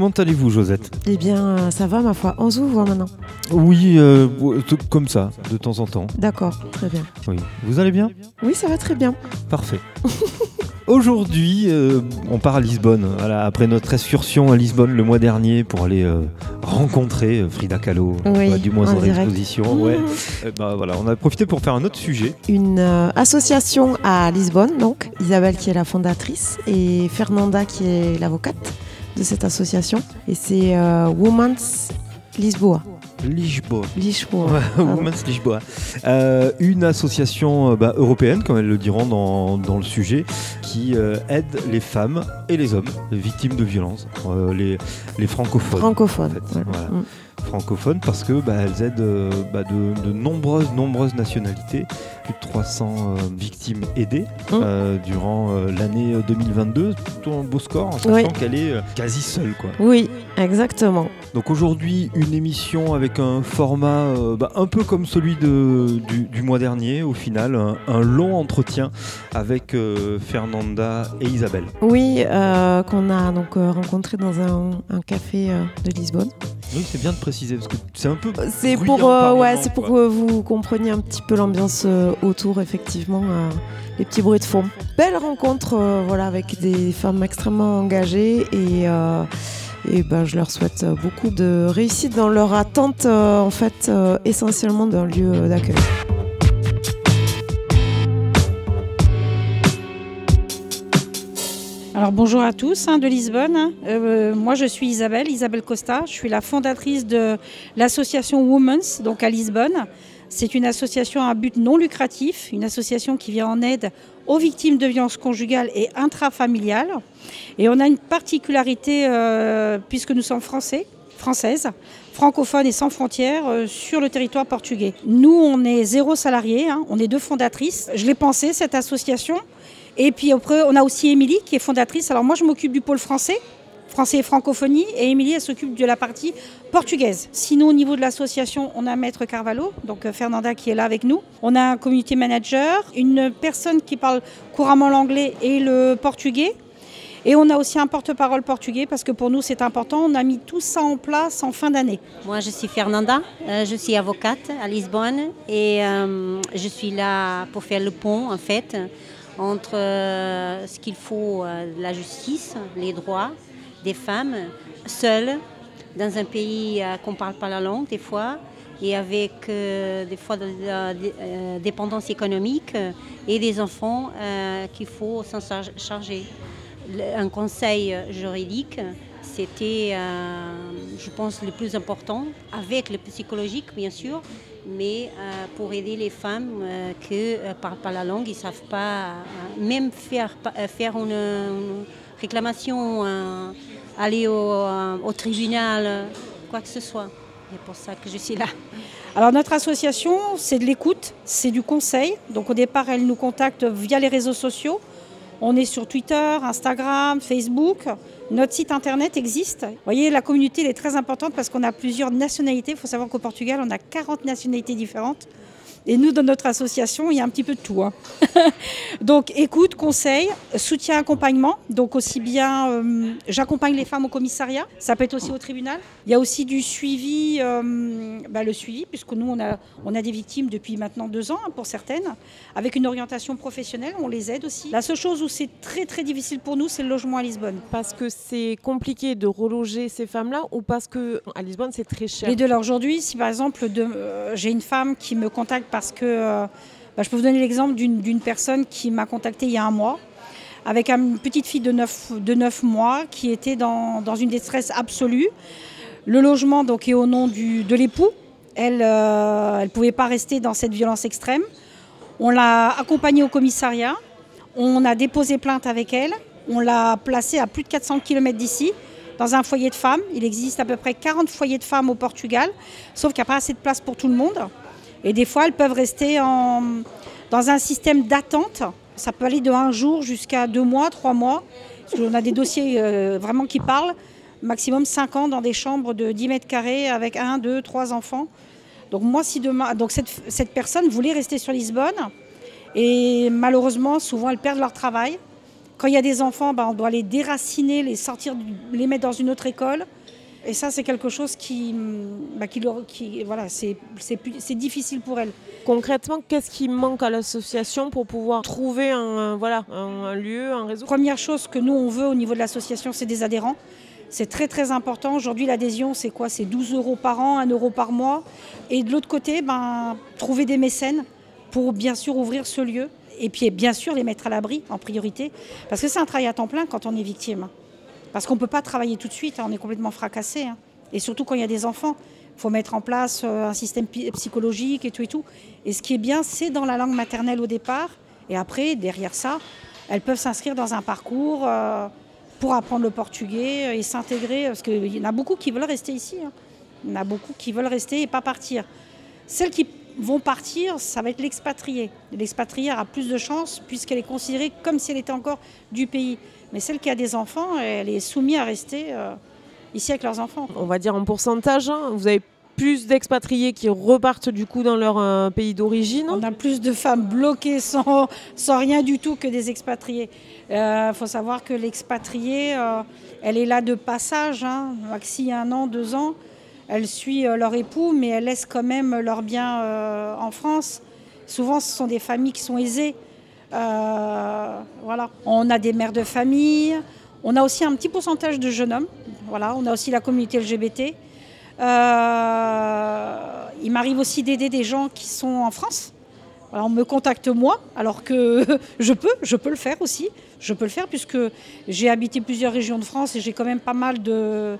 Comment allez-vous, Josette Eh bien, euh, ça va, ma foi. On s'ouvre maintenant. Oui, euh, t- comme ça, de temps en temps. D'accord, très bien. Oui. Vous allez bien Oui, ça va très bien. Parfait. Aujourd'hui, euh, on part à Lisbonne. Voilà, après notre excursion à Lisbonne le mois dernier pour aller euh, rencontrer euh, Frida Kahlo, Oui, bah, du moins en. Ouais. Eh ben, voilà, on a profité pour faire un autre sujet. Une euh, association à Lisbonne, donc. Isabelle qui est la fondatrice et Fernanda qui est l'avocate de cette association. Et c'est euh, Women's Lisboa. Lisboa. Lisboa. Women's Lisboa. Euh, une association euh, bah, européenne, comme elles le diront dans, dans le sujet, qui euh, aide les femmes et les hommes victimes de violences, les, les francophones. Francophone. en fait. voilà. Voilà. Mm. Francophones parce que bah, elles aident euh, bah, de, de nombreuses nombreuses nationalités, plus de 300 euh, victimes aidées Mm. euh, durant l'année 2022, plutôt un beau score en sachant Oui. qu'elle est quasi seule quoi. Oui, exactement. Donc aujourd'hui une émission avec un format bah, un peu comme celui de, du, du mois dernier au final, un, un long entretien avec Fernanda et Isabelle. Oui, qu'on a donc rencontré dans un, un café de Lisbonne. Oui c'est bien de préciser parce que c'est un peu C'est pour, euh, ouais, c'est pour que vous compreniez un petit peu l'ambiance euh, autour, effectivement, euh, les petits bruits de fond. Belle rencontre, voilà, avec des femmes extrêmement engagées et, et ben, je leur souhaite beaucoup de réussite dans leur attente, en fait, essentiellement d'un lieu d'accueil. Alors bonjour à tous hein, de Lisbonne. Euh, moi je suis Isabelle, Isabelle Costa. Je suis la fondatrice de l'association Women's, donc à Lisbonne. C'est une association à but non lucratif, une association qui vient en aide aux victimes de violences conjugales et intrafamiliales. Et on a une particularité, euh, puisque nous sommes français, françaises, francophones et sans frontières euh, sur le territoire portugais. Nous, on est zéro salarié, hein, on est deux fondatrices. Je l'ai pensé, cette association. Et puis après, on a aussi Émilie qui est fondatrice. Alors moi, je m'occupe du pôle français, français et francophonie, et Émilie, elle s'occupe de la partie portugaise. Sinon, au niveau de l'association, on a Maître Carvalho, donc euh, Fernanda qui est là avec nous. On a un community manager, une personne qui parle couramment l'anglais et le portugais. Et on a aussi un porte-parole portugais parce que pour nous c'est important. On a mis tout ça en place en fin d'année. Moi, je suis Fernanda, euh, je suis avocate à Lisbonne et euh, je suis là pour faire le pont en fait entre euh, ce qu'il faut, euh, la justice, les droits des femmes seules dans un pays euh, qu'on ne parle pas la langue des fois et avec des fois de la dé- dépendance économique et des enfants qu'il faut s'en char- charger. Un conseil juridique, c'était, je pense, le plus important, avec le psychologique, bien sûr, mais euh, pour aider les femmes euh, qui ne parlent pas la langue, ils ne savent pas, euh, même faire, euh, une, réclamation, euh, aller au, euh, au tribunal, euh, quoi que ce soit. C'est pour ça que je suis là. Alors notre association, c'est de l'écoute, c'est du conseil. Donc au départ, elle nous contacte via les réseaux sociaux. On est sur Twitter, Instagram, Facebook. Notre site internet existe. Vous voyez, la communauté est très importante parce qu'on a plusieurs nationalités. Il faut savoir qu'au Portugal, on a 40 nationalités différentes. Et nous, dans notre association, il y a un petit peu de tout. hein. Donc, écoute, conseil, soutien, accompagnement. Donc, aussi bien, euh, j'accompagne les femmes au commissariat. Ça peut être aussi au tribunal. Il y a aussi du suivi, euh, bah, le suivi, puisque nous, on a, on a des victimes depuis maintenant deux ans, hein, pour certaines, avec une orientation professionnelle. On les aide aussi. La seule chose où c'est très, très difficile pour nous, c'est le logement à Lisbonne. Parce que c'est compliqué de reloger ces femmes-là ou parce que à Lisbonne, c'est très cher? Les deux, là, aujourd'hui, si par exemple, de- euh, j'ai une femme qui me contacte parce que, euh, bah, je peux vous donner l'exemple d'une personne qui m'a contacté il y a un mois, avec une petite fille de 9, de 9 mois qui était dans, une détresse absolue. Le logement donc, est au nom de l'époux. Elle ne pouvait pas rester dans cette violence extrême. On l'a accompagnée au commissariat. On a déposé plainte avec elle. On l'a placée à plus de 400 km d'ici, dans un foyer de femmes. Il existe à peu près 40 foyers de femmes au Portugal, sauf qu'il n'y a pas assez de place pour tout le monde. Et des fois, elles peuvent rester dans un système d'attente. Ça peut aller de un jour jusqu'à deux mois, trois mois. Parce a des dossiers euh, vraiment qui parlent. Maximum 5 ans dans des chambres de 10 mètres carrés avec un, deux, trois enfants. Donc moi, si demain, cette, personne voulait rester sur Lisbonne et malheureusement, souvent, elles perdent leur travail. Quand il y a des enfants, bah, on doit les déraciner, les sortir, les mettre dans une autre école. Et ça, c'est quelque chose qui, bah, qui, qui voilà, c'est difficile pour elles. Concrètement, qu'est-ce qui manque à l'association pour pouvoir trouver un, voilà, un, lieu, un réseau? Première chose que nous, on veut au niveau de l'association, c'est des adhérents. C'est très très important. Aujourd'hui, l'adhésion, c'est quoi? C'est 12 euros par an, 1 euro par mois. Et de l'autre côté, ben, trouver des mécènes pour bien sûr ouvrir ce lieu. Et puis bien sûr les mettre à l'abri en priorité. Parce que c'est un travail à temps plein quand on est victime. Parce qu'on ne peut pas travailler tout de suite, hein, on est complètement fracassé. Hein. Et surtout quand il y a des enfants. Il faut mettre en place euh, un système psychologique et tout et tout. Et ce qui est bien, c'est dans la langue maternelle au départ. Et après, derrière ça, elles peuvent s'inscrire dans un parcours euh, pour apprendre le portugais et s'intégrer. Parce qu'il y en a beaucoup qui veulent rester ici. Hein. Il y en a beaucoup qui veulent rester et pas partir. Celles qui vont partir, ça va être l'expatrié. L'expatrié aura plus de chances puisqu'elle est considérée comme si elle était encore du pays. Mais celle qui a des enfants, elle est soumise à rester euh, ici avec leurs enfants. On va dire en pourcentage, hein. vous avez plus d'expatriés qui repartent du coup dans leur euh, pays d'origine. On a plus de femmes bloquées sans, sans rien du tout que des expatriés. Il euh, faut savoir que l'expatrié, elle est là de passage, hein, maxi un an, deux ans. Elle suit leur époux, mais elle laisse quand même leurs biens en France. Souvent, ce sont des familles qui sont aisées. Euh. On a des mères de famille, on a aussi un petit pourcentage de jeunes hommes, on a aussi la communauté LGBT. Euh, il m'arrive aussi d'aider des gens qui sont en France. on me contacte moi, alors que je peux, je peux le faire aussi. Je peux le faire puisque j'ai habité plusieurs régions de France et j'ai quand même pas mal de,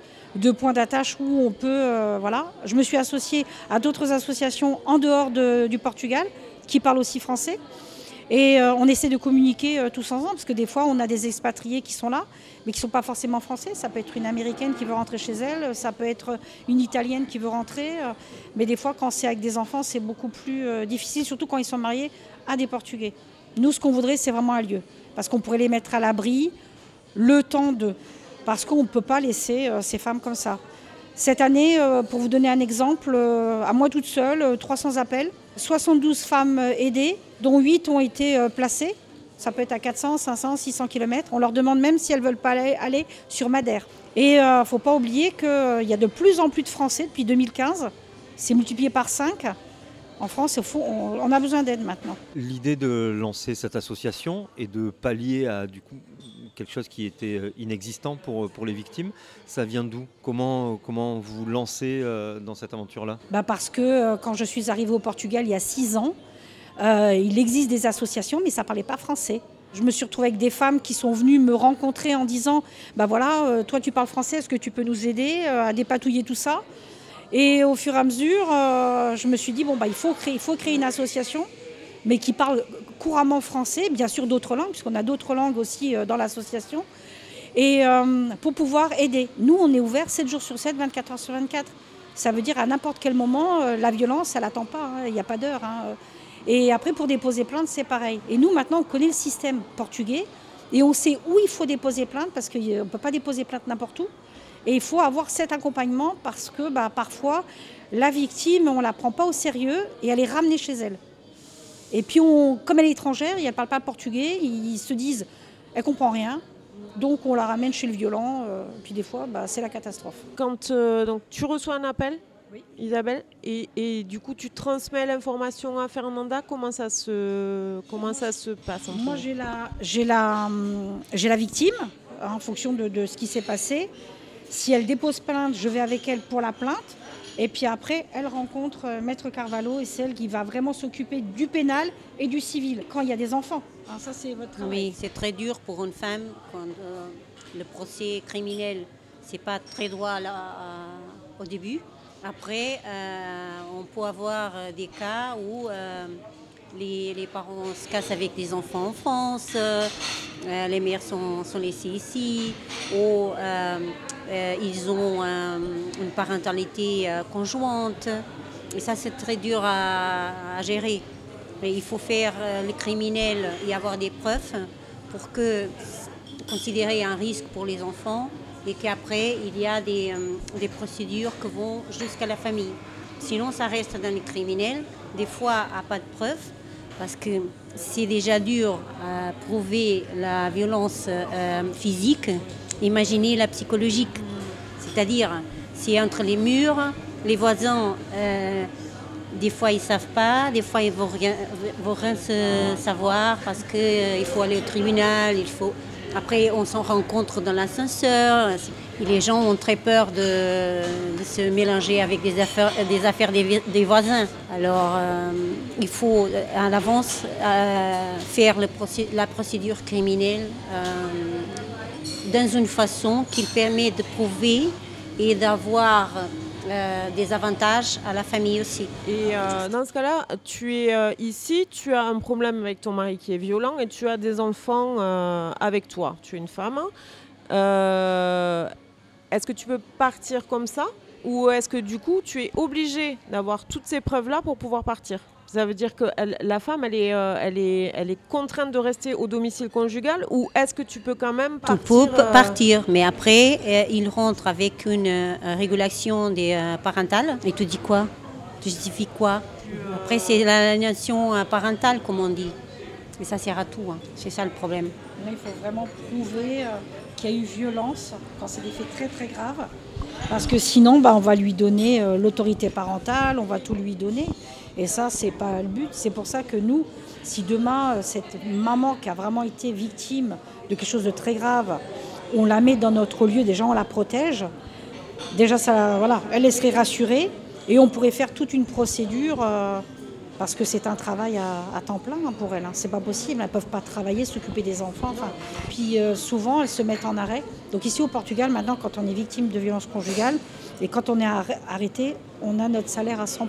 points d'attache où on peut. Euh, voilà. Je me suis associée à d'autres associations en dehors du Portugal qui parlent aussi français. Et euh, on essaie de communiquer euh, tous ensemble, parce que des fois, on a des expatriés qui sont là, mais qui ne sont pas forcément français. Ça peut être une américaine qui veut rentrer chez elle, ça peut être une italienne qui veut rentrer. Euh, mais des fois, quand c'est avec des enfants, c'est beaucoup plus difficile, surtout quand ils sont mariés à des Portugais. Nous, ce qu'on voudrait, c'est vraiment un lieu, parce qu'on pourrait les mettre à l'abri le temps de... Parce qu'on ne peut pas laisser ces femmes comme ça. Cette année, pour vous donner un exemple, à moi toute seule, 300 appels, 72 femmes aidées, dont 8 ont été euh, placées. Ça peut être à 400, 500, 600 km. On leur demande même si elles ne veulent pas aller, sur Madère. Et il euh, ne faut pas oublier qu'il euh, y a de plus en plus de Français depuis 2015. C'est multiplié par 5. En France, on a besoin d'aide maintenant. L'idée de lancer cette association et de pallier à du coup quelque chose qui était inexistant pour, pour les victimes, ça vient d'où? Comment, comment vous lancez dans cette aventure-là? Bah Parce que quand je suis arrivée au Portugal il y a 6 ans, euh, il existe des associations, mais ça ne parlait pas français. Je me suis retrouvée avec des femmes qui sont venues me rencontrer en disant Bah voilà, euh, toi tu parles français, est-ce que tu peux nous aider euh, à dépatouiller tout ça? Et au fur et à mesure, je me suis dit Bon, bah, il, faut créer, il faut créer une association, mais qui parle couramment français, bien sûr d'autres langues, puisqu'on a d'autres langues aussi dans l'association, et pour pouvoir aider. Nous, on est ouvert 7 jours sur 7, 24 heures sur 24. Ça veut dire à n'importe quel moment, la violence, elle n'attend pas, hein, il n'y a pas d'heure. Hein. Et après, pour déposer plainte, c'est pareil. Et nous, maintenant, on connaît le système portugais et on sait où il faut déposer plainte parce qu'on ne peut pas déposer plainte n'importe où. Et il faut avoir cet accompagnement parce que bah, parfois, la victime, on ne la prend pas au sérieux et elle est ramenée chez elle. Et puis, comme elle est étrangère et elle ne parle pas portugais, ils se disent, elle comprend rien. Donc, on la ramène chez le violent. Euh, puis, des fois, bah, c'est la catastrophe. Quand euh, donc, tu reçois un appel, Isabelle. Et, du coup, tu transmets l'information à Fernanda. Comment ça se, comment ça se passe Moi, j'ai la, j'ai la, j'ai la victime en fonction de, ce qui s'est passé. Si elle dépose plainte, je vais avec elle pour la plainte. Et puis après, elle rencontre euh, Maître Carvalho et c'est elle qui va vraiment s'occuper du pénal et du civil quand il y a des enfants. Ah, ça, c'est votre Oui, c'est très dur pour une femme quand euh, le procès criminel, c'est pas très droit là, au début. Après, euh, on peut avoir euh, des cas où euh, les, parents se cassent avec les enfants en France, les mères sont, laissées ici, ou ils ont une parentalité conjointe. Et ça, c'est très dur à, gérer. Mais il faut faire le criminel et avoir des preuves pour que considérer un risque pour les enfants et qu'après, il y a des, euh, procédures qui vont jusqu'à la famille. Sinon, ça reste dans les criminels. Des fois, à pas de preuves, parce que c'est déjà dur à prouver la violence euh, physique, imaginez la psychologique. C'est-à-dire, c'est entre les murs, les voisins, euh, des fois ils ne savent pas, des fois ils ne vont rien, vont rien se savoir parce qu'il faut aller au tribunal, il faut... Après, on s'en rencontre dans l'ascenseur. Les gens ont très peur de, se mélanger avec des affaires des, affaires des, voisins. Alors, euh, il faut à l'avance faire le la procédure criminelle dans une façon qui permet de prouver et d'avoir euh, des avantages à la famille aussi. Et euh, dans ce cas-là, tu es euh, ici, tu as un problème avec ton mari qui est violent et tu as des enfants avec toi. Tu es une femme. est-ce que tu peux partir comme ça? Ou est-ce que du coup tu es obligé d'avoir toutes ces preuves-là pour pouvoir partir? Ça veut dire que la femme, elle est, euh, elle, est, elle est contrainte de rester au domicile conjugal ou est-ce que tu peux quand même partir Tu peux euh, partir, mais après, euh, il rentre avec une régulation des, parentale. Et tu dis quoi? Tu justifies quoi? Après, c'est l'aliénation parentale, comme on dit. Et ça sert à tout. Hein. C'est ça le problème. il faut vraiment prouver qu'il y a eu violence quand c'est des faits très très graves. Parce que sinon, bah, on va lui donner l'autorité parentale, on va tout lui donner. Et ça, c'est pas le but. C'est pour ça que nous, si demain, euh, cette maman qui a vraiment été victime de quelque chose de très grave, on la met dans notre lieu, déjà on la protège, déjà ça, elle serait rassurée et on pourrait faire toute une procédure euh, parce que c'est un travail à, temps plein hein, pour elles. Hein. C'est pas possible, elles peuvent pas travailler, s'occuper des enfants. Puis euh, souvent elles se mettent en arrêt. Donc ici au Portugal, maintenant, quand on est victime de violence conjugale et quand on est arrêté, on a notre salaire à 100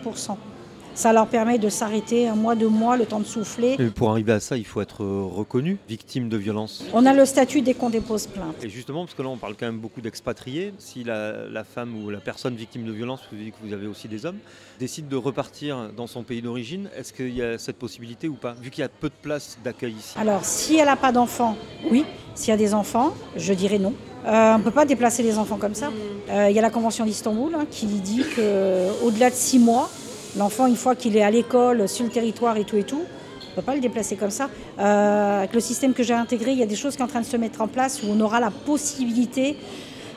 ça leur permet de s'arrêter un mois, deux mois, le temps de souffler. Et pour arriver à ça, il faut être reconnu victime de violence. On a le statut dès qu'on dépose plainte. Et justement, parce que là, on parle quand même beaucoup d'expatriés. Si la, femme ou la personne victime de violence, vous dites que vous avez aussi des hommes, décide de repartir dans son pays d'origine, est-ce qu'il y a cette possibilité ou pas Vu qu'il y a peu de places d'accueil ici? Alors, si elle n'a pas d'enfants, oui. S'il y a des enfants, je dirais non. Euh, on ne peut pas déplacer les enfants comme ça. Euh, il y a la Convention d'Istanbul hein, qui dit qu'au-delà de six mois, L'enfant, une fois qu'il est à l'école, sur le territoire et tout et tout, on ne peut pas le déplacer comme ça. Euh, avec le système que j'ai intégré, il y a des choses qui sont en train de se mettre en place où on aura la possibilité,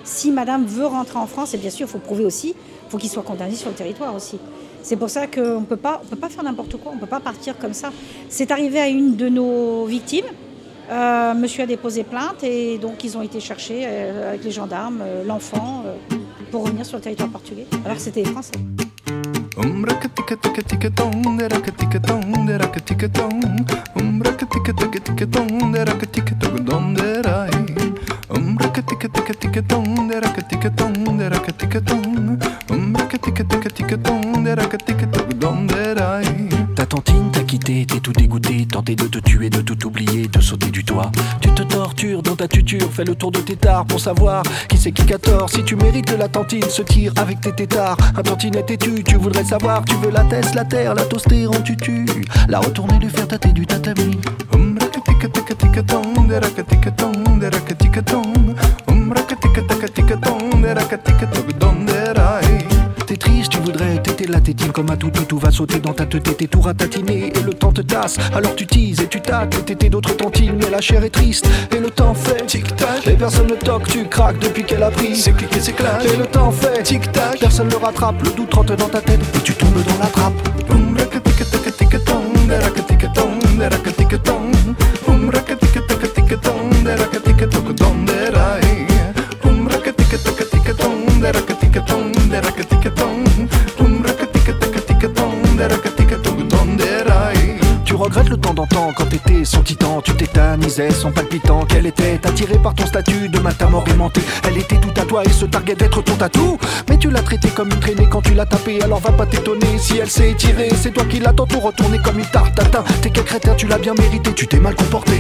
si madame veut rentrer en France, et bien sûr, il faut prouver aussi, il faut qu'il soit condamné sur le territoire aussi. C'est pour ça qu'on ne peut pas faire n'importe quoi, on ne peut pas partir comme ça. C'est arrivé à une de nos victimes. Euh, monsieur a déposé plainte et donc ils ont été chercher euh, avec les gendarmes l'enfant pour revenir sur le territoire portugais, alors c'était Français. Um racatica tica tica tom, de racatica tom, de racatica tom. Um racatica tica tantine t'a quitté, t'es tout dégoûté, tenté de te tuer, de tout oublier, de sauter du toit. Tu te tortures dans ta tuture, fais le tour de tes tares pour savoir qui c'est qui a tort. Si tu mérites la tantine, se tire avec tes tétards. Un tantinette et tu, tu voudrais savoir, tu veux la teste, la terre, la toaster en tutu. La retourner, lui faire tâter du tatami la tétine comme un toutou, tout va sauter dans ta tête et tout ratatiner et le temps te tasse. Alors tu tises et tu tâtes, et t'étais d'autres tentines, mais la chair est triste et le temps fait tic tac. Et personne ne toque, tu craques depuis qu'elle a pris. C'est cliqué, c'est claque. Et le temps fait tic tac. Personne ne rattrape, le doute trotte dans ta tête et tu tombes dans la trappe. quand t'étais son titan, tu tétanisais son palpitant, qu'elle était attirée par ton statut de matin mort. Elle était tout à toi et se targuait d'être ton tatou. Mais tu l'as traitée comme une traînée quand tu l'as tapée, alors va pas t'étonner si elle s'est étirée. C'est toi qui l'as tantôt retournée comme une tarte tatin. T'es quel crétin, tu l'as bien mérité, tu t'es mal comporté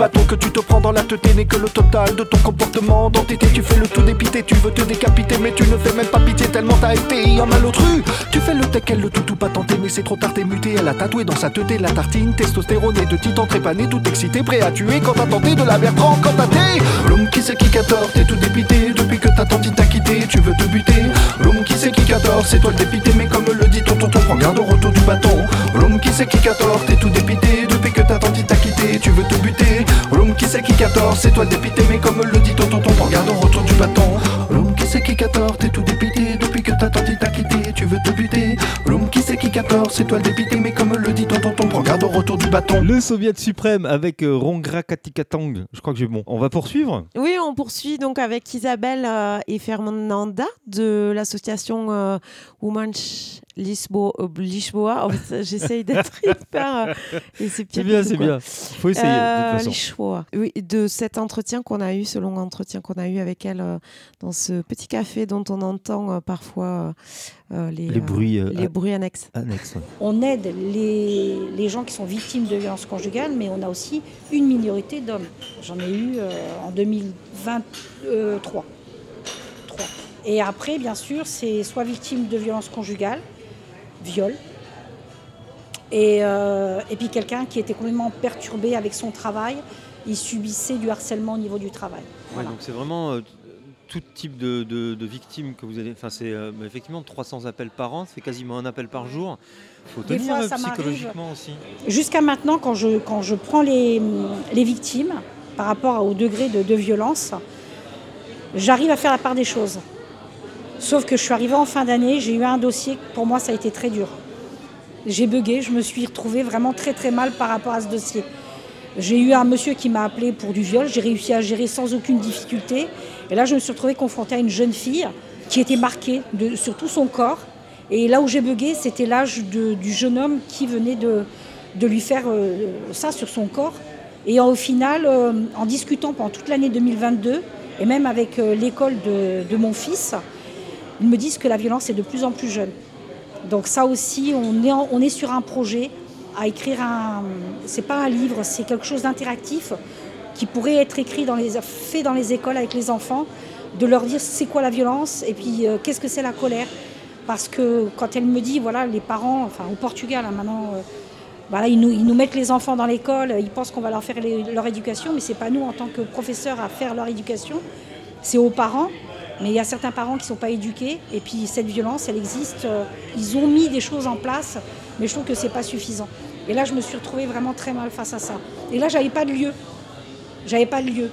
bâton que tu te prends dans la tête n'est que le total de ton comportement d'entité. Tu fais le tout dépité, tu veux te décapiter, mais tu ne fais même pas pitié tellement t'as été un malotru. Tu fais le tech, elle le tout tout pas tenté, mais c'est trop tard, t'es muté. Elle a tatoué dans sa tête la tartine, testostérone et de titan trépané, tout excité, prêt à tuer quand t'as tenté de la Bertrand, quand t'as t'es. L'homme qui sait qui 14, t'es tout dépité depuis que ta tante t'a quitté, tu veux te buter. L'homme qui sait qui 14, c'est toi le dépité, mais comme le dit ton tonton, prends garde au retour du bâton. L'homme qui sait qui 14, t'es tout dépité depuis que ta tante t'a quitté, tu veux te buter. L'homme qui sait qui 14, c'est toi le dépité, mais comme le dit ton tonton, prends garde au retour du bâton. L'homme qui sait qui 14, t'es tout dépité depuis que ta tante t'a quitté, tu veux te buter. L'homme qui sait qui 14, c'est toi le dépité, mais comme le dit ton tonton, prends garde au retour du bâton. Le Soviet suprême avec euh, Rongra Katikatang. Je crois que j'ai bon. On va poursuivre. Oui, on poursuit donc avec Isabelle euh, et Fernanda de l'association euh, Women's Lisbo- euh, Lisboa. Ça, J'essaye d'être hyper. euh, c'est bien, c'est bien. Faut essayer de Euh, toute façon. Lisboa. Oui, de cet entretien qu'on a eu, ce long entretien qu'on a eu avec elle euh, dans ce petit café dont on entend euh, parfois euh, les, Les euh, bruits euh, les bruits annexes. annexes. ouais. On aide les, les gens qui sont victimes de violences conjugales, mais on a aussi une minorité d'hommes. J'en ai eu euh, en 2023. Trois. Et après, bien sûr, c'est soit victime de violences conjugales, viol, et, euh, et puis quelqu'un qui était complètement perturbé avec son travail, il subissait du harcèlement au niveau du travail. Ouais, donc c'est vraiment euh, tout type de, de- de victimes que vous avez. Enfin, c'est euh, effectivement 300 appels par an, c'est quasiment un appel par jour. faut Des tenir fois, psychologiquement aussi. Jusqu'à maintenant, quand je, quand je prends les, les victimes par rapport au degré de, de violence, j'arrive à faire la part des choses. Sauf que je suis arrivée en fin d'année, j'ai eu un dossier, pour moi ça a été très dur. J'ai bugué, je me suis retrouvée vraiment très très mal par rapport à ce dossier. J'ai eu un monsieur qui m'a appelé pour du viol, j'ai réussi à gérer sans aucune difficulté. Et là, je me suis retrouvée confrontée à une jeune fille qui était marquée sur tout son corps. Et là où j'ai bugué, c'était l'âge du jeune homme qui venait de, de lui faire euh, ça sur son corps. Et au final, euh, en discutant pendant toute l'année 2022, et même avec euh, l'école de, mon fils, ils me disent que la violence est de plus en plus jeune. Donc ça aussi, on est, sur un projet à écrire un... C'est pas un livre, c'est quelque chose d'interactif qui pourrait être écrit dans les, fait dans les écoles avec les enfants, de leur dire c'est quoi la violence et puis euh, qu'est-ce que c'est la colère. Parce que quand elle me dit, voilà, les parents, enfin au Portugal hein, maintenant, euh, ils, nous, ils mettent les enfants dans l'école, ils pensent qu'on va leur faire leur éducation, mais c'est pas nous en tant que professeurs à faire leur éducation, c'est aux parents. Mais il y a certains parents qui ne sont pas éduqués, et puis cette violence, elle existe. euh, Ils ont mis des choses en place, mais je trouve que c'est pas suffisant. Et là, je me suis retrouvée vraiment très mal face à ça. Et là, j'avais pas de lieu. J'avais pas de lieu.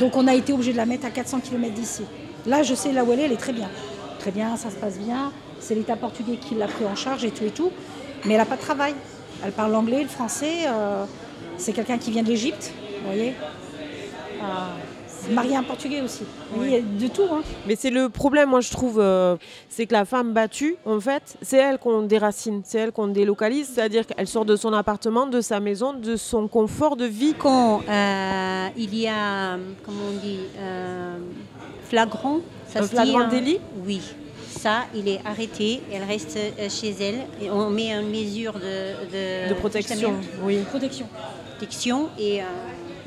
Donc on a été obligé de la mettre à 400 km d'ici. Là, je sais là où elle est, elle est très bien. Très bien, ça se passe bien. C'est l'État portugais qui l'a pris en charge et tout et tout. Mais elle n'a pas de travail. Elle parle l'anglais, le français. euh, c'est quelqu'un qui vient de l'Égypte, vous voyez. Ah, marié un portugais aussi. Y a de tout. Hein. Mais c'est le problème, moi je trouve, euh, c'est que la femme battue, en fait, c'est elle qu'on déracine, c'est elle qu'on délocalise, c'est-à-dire qu'elle sort de son appartement, de sa maison, de son confort de vie. Quand euh, il y a, comment on dit, euh, flagrant, ça Un se dit, flagrant hein, délit Oui. Ça, il est arrêté, elle reste chez elle et on met une mesure de, de, de protection, oui. Protection. protection et, euh,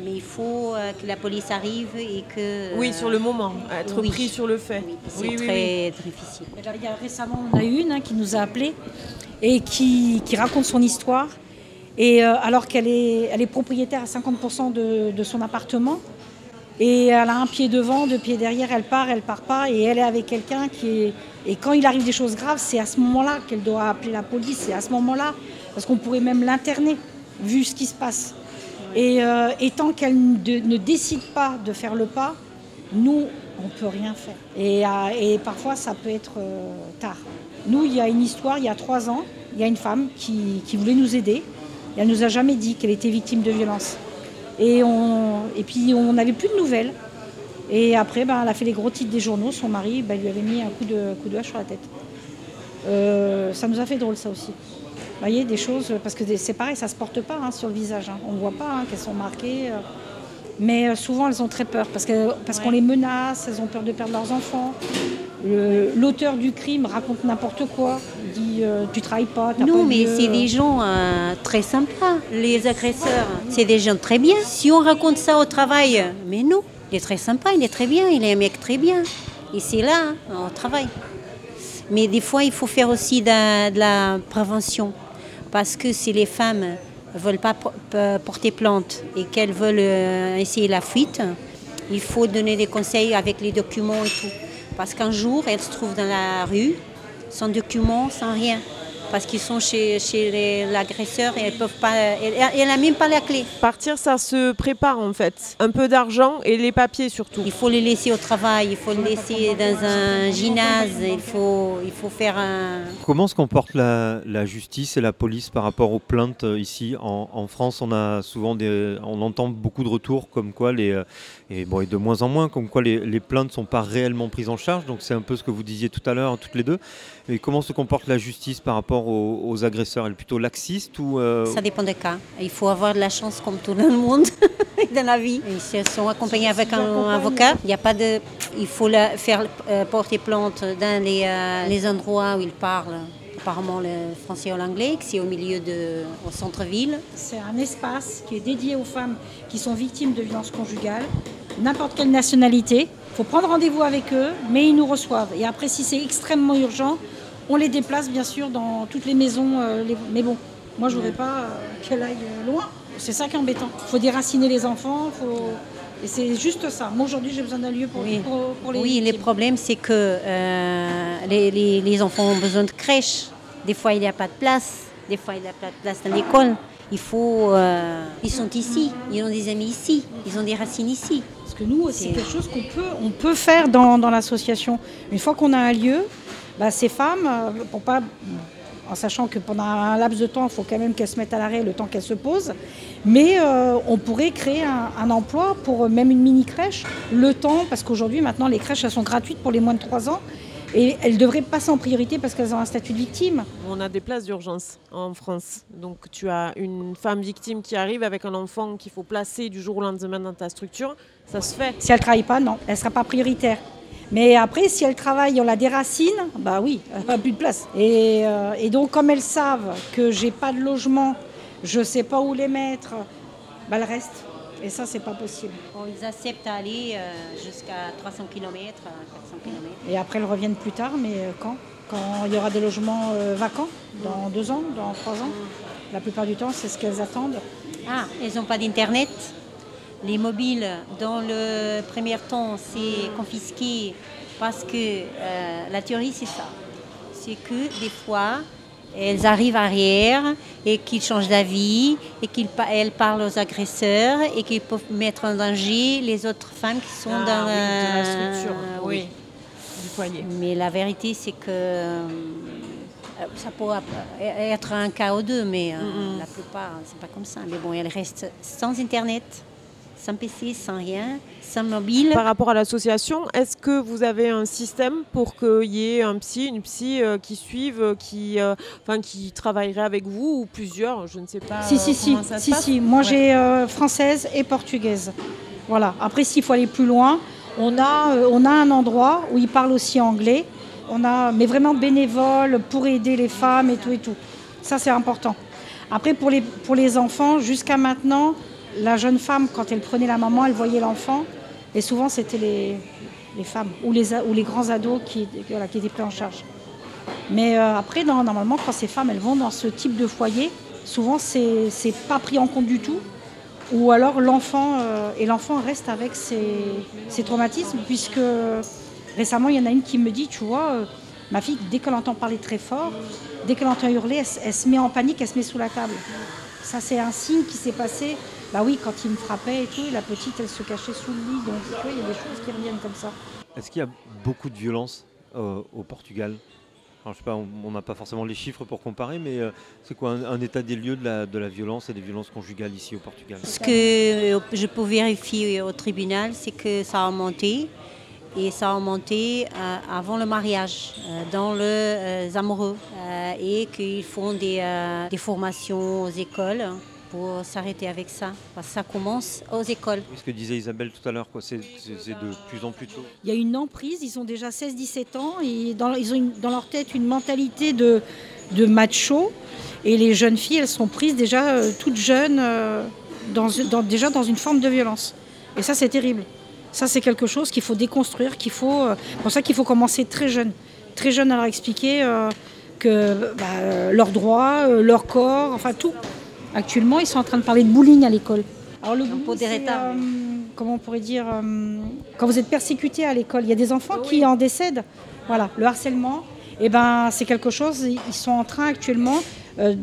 mais il faut euh, que la police arrive et que... Oui, sur le moment, être oui. pris sur le fait. Oui, c'est Oui, oui, très difficile. Il y a- récemment, on a eu une hein, qui nous a appelé et qui, qui raconte son histoire. Et euh, alors qu'elle est, elle est propriétaire à 50% de, de son appartement, et elle a un pied devant, deux pieds derrière, elle part, elle part pas, et elle est avec quelqu'un qui est. Et quand il arrive des choses graves, c'est à ce moment-là qu'elle doit appeler la police, c'est à ce moment-là, parce qu'on pourrait même l'interner, vu ce qui se passe. Et, euh, et tant qu'elle ne, ne décide pas de faire le pas, nous, on ne peut rien faire. Et, euh, et parfois, ça peut être euh, tard. Nous, il y a une histoire, il y a trois ans, il y a une femme qui, voulait nous aider. Elle nous a jamais dit qu'elle était victime de violence. Et, puis, on n'avait plus de nouvelles. Et après, ben, elle a fait les gros titres des journaux. Son mari ben, lui avait mis un coup de, coup de hache sur la tête. Ça nous a fait drôle, ça aussi. Vous voyez, des choses, parce que c'est pareil, ça ne se porte pas hein, sur le visage. hein. On ne voit pas hein, qu'elles sont marquées. euh. Mais euh, souvent, elles ont très peur parce qu'on parce qu'on les menace, elles ont peur de perdre leurs enfants. L'auteur du crime raconte n'importe quoi. Il dit euh, Tu travailles pas, t'as Non, pas mais c'est des gens euh, très sympas. Les agresseurs, c'est des gens très bien. Si on raconte ça au travail, mais non, il est très sympa, il est très bien, il est un mec très bien. Et c'est là, hein, au travail. Mais des fois, il faut faire aussi de, de la prévention. Parce que si les femmes ne veulent pas porter plainte et qu'elles veulent euh, essayer la fuite, il faut donner des conseils avec les documents et tout. Parce qu'un jour, elles se trouvent dans la rue, sans documents, sans rien. Parce qu'ils sont chez, chez l'agresseur et elles peuvent pas. Elle elle n'a même pas la clé. Partir, ça se prépare en fait. Un peu d'argent et les papiers surtout. Il faut les laisser au travail, il faut les laisser dans un gymnase, il faut, il faut faire un. Comment se comporte la, la justice et la police par rapport aux plaintes euh, ici en, en France? On a souvent des, on entend beaucoup de retours comme quoi les euh, et bon et de moins en moins comme quoi les, les plaintes sont pas réellement prises en charge. Donc c'est un peu ce que vous disiez tout à l'heure toutes les deux. Et comment se comporte la justice par rapport aux, aux agresseurs? Elle est plutôt laxiste ou euh, Ça dépend des cas. Il faut avoir de la chance comme tout le monde dans la vie. Elles sont accompagnées avec un avocat, il n'y a pas de. Il faut la faire euh, porter plainte dans les, euh, les endroits où ils parlent apparemment le français ou l'anglais, que c'est au milieu de, au centre-ville. C'est un espace qui est dédié aux femmes qui sont victimes de violences conjugales, n'importe quelle nationalité. Il faut prendre rendez-vous avec eux, mais ils nous reçoivent. Et après, si c'est extrêmement urgent, on les déplace bien sûr dans toutes les maisons. euh, les- Mais bon, moi je voudrais pas euh, qu'elle aille euh, loin. C'est ça qui est embêtant. Il faut déraciner les enfants. Faut... Et c'est juste ça. Moi aujourd'hui, j'ai besoin d'un lieu pour, Oui. pour, pour les Oui, le victimes. problème, c'est que euh, les, les- les enfants ont besoin de crèche. Des fois, il n'y a pas de place. Des fois, il n'y a pas de place dans l'école. Il faut. ils sont ici. Ils ont des amis ici. Ils ont des racines ici. Parce que nous, c'est C'est- quelque chose qu'on peut, on peut faire dans, dans l'association. Une fois qu'on a un lieu, bah, ces femmes, euh, pour pas, en sachant que pendant un laps de temps, il faut quand même qu'elles se mettent à l'arrêt le temps qu'elles se posent, mais euh, on pourrait créer un, un emploi pour euh, même une mini crèche, le temps, parce qu'aujourd'hui, maintenant, les crèches, elles sont gratuites pour les moins de 3 ans. Et elles devraient passer en priorité parce qu'elles ont un statut de victime. On a des places d'urgence en France. Donc tu as une femme victime qui arrive avec un enfant qu'il faut placer du jour au lendemain dans ta structure. Ça se fait. Si elle ne travaille pas, non, elle ne sera pas prioritaire. Mais après, si elle travaille, on la déracine, bah oui, elle n'a plus de place. Et, euh, et donc, comme elles savent que j'ai pas de logement, je ne sais pas où les mettre, bah elles restent. Et ça, c'est pas possible. Bon, ils acceptent d'aller euh, jusqu'à 300 km, 400 km. Et après, elles reviennent plus tard, mais euh, quand? Quand il y aura des logements euh, vacants, dans deux ans, dans trois ans? La plupart du temps, c'est ce qu'elles attendent. Ah, elles n'ont pas d'Internet? Les mobiles, dans le premier temps, c'est confisqué parce que euh, la théorie, c'est ça. C'est que des fois, elles arrivent arrière et qu'ils changent d'avis et qu'elles parlent aux agresseurs et qu'ils peuvent mettre en danger les autres femmes qui sont Ah dans oui, de la euh, structure, oui. du foyer. Mais la vérité, c'est que euh, ça pourra être un cas ou deux, mais la plupart, c'est pas comme ça. Mais bon, elles restent sans Internet, sans PC, sans rien, sans mobile. Par rapport à l'association, est-ce que vous avez un système pour qu'il y ait un psy, une psy euh, qui suive, euh, qui, euh, enfin, qui travaillerait avec vous ou plusieurs Je ne sais pas. Si, si, euh, si, ça si, si. Moi, Ouais. j'ai euh, française et portugaise. Voilà. Après, s'il faut aller plus loin, on a, euh, on a un endroit où ils parlent aussi anglais. On a, mais vraiment bénévole pour aider les femmes et tout et tout. Ça, c'est important. Après, pour les, pour les enfants, jusqu'à maintenant, la jeune femme, quand elle prenait la maman, elle voyait l'enfant. Et souvent, c'était les, femmes ou les, grands ados qui, étaient pris en charge. Mais euh, après, normalement, quand ces femmes vont dans ce type de foyer, souvent c'est c'est pas pris en compte du tout. Ou alors l'enfant euh, et l'enfant reste avec ses, traumatismes, puisque récemment il y en a une qui me dit, tu vois, euh, ma fille dès qu'elle entend parler très fort, dès qu'elle entend hurler, elle se met en panique, elle se met sous la table. Ça c'est un signe qui s'est passé. Bah oui, quand il me frappait et tout, la petite elle se cachait sous le lit, donc tu vois, il y a des choses qui reviennent comme ça. Est-ce qu'il y a beaucoup de violence euh, au Portugal? Alors, Je sais pas, on n'a pas forcément les chiffres pour comparer, mais euh, c'est quoi un, un état des lieux de la, de la violence et des violences conjugales ici au Portugal? Ce que je peux vérifier au tribunal, c'est que ça a monté. Et ça a monté euh, avant le mariage, euh, dans le euh, amoureux. Euh, et qu'ils font des, euh, des formations aux écoles pour s'arrêter avec ça. Parce que ça commence aux écoles. Ce que disait Isabelle tout à l'heure, quoi, c'est c'est- c'est de plus en plus tôt. Il y a une emprise, ils ont déjà 16-17 ans, et dans, ils ont une- dans leur tête une mentalité de, de macho. Et les jeunes filles, elles sont prises déjà euh, toutes jeunes, euh, dans, dans- déjà dans une forme de violence. Et ça, c'est terrible. Ça, c'est quelque chose qu'il faut déconstruire, qu'il faut. euh, c'est pour ça qu'il faut commencer très jeune. Très jeune à leur expliquer euh, que bah, euh, leurs droits, leur corps, enfin tout. Actuellement, ils sont en train de parler de bullying à l'école. Alors le euh, comment on pourrait dire, euh, quand vous êtes persécuté à l'école, il y a des enfants qui en décèdent. Voilà, le harcèlement, eh ben, c'est quelque chose, ils sont en train actuellement euh,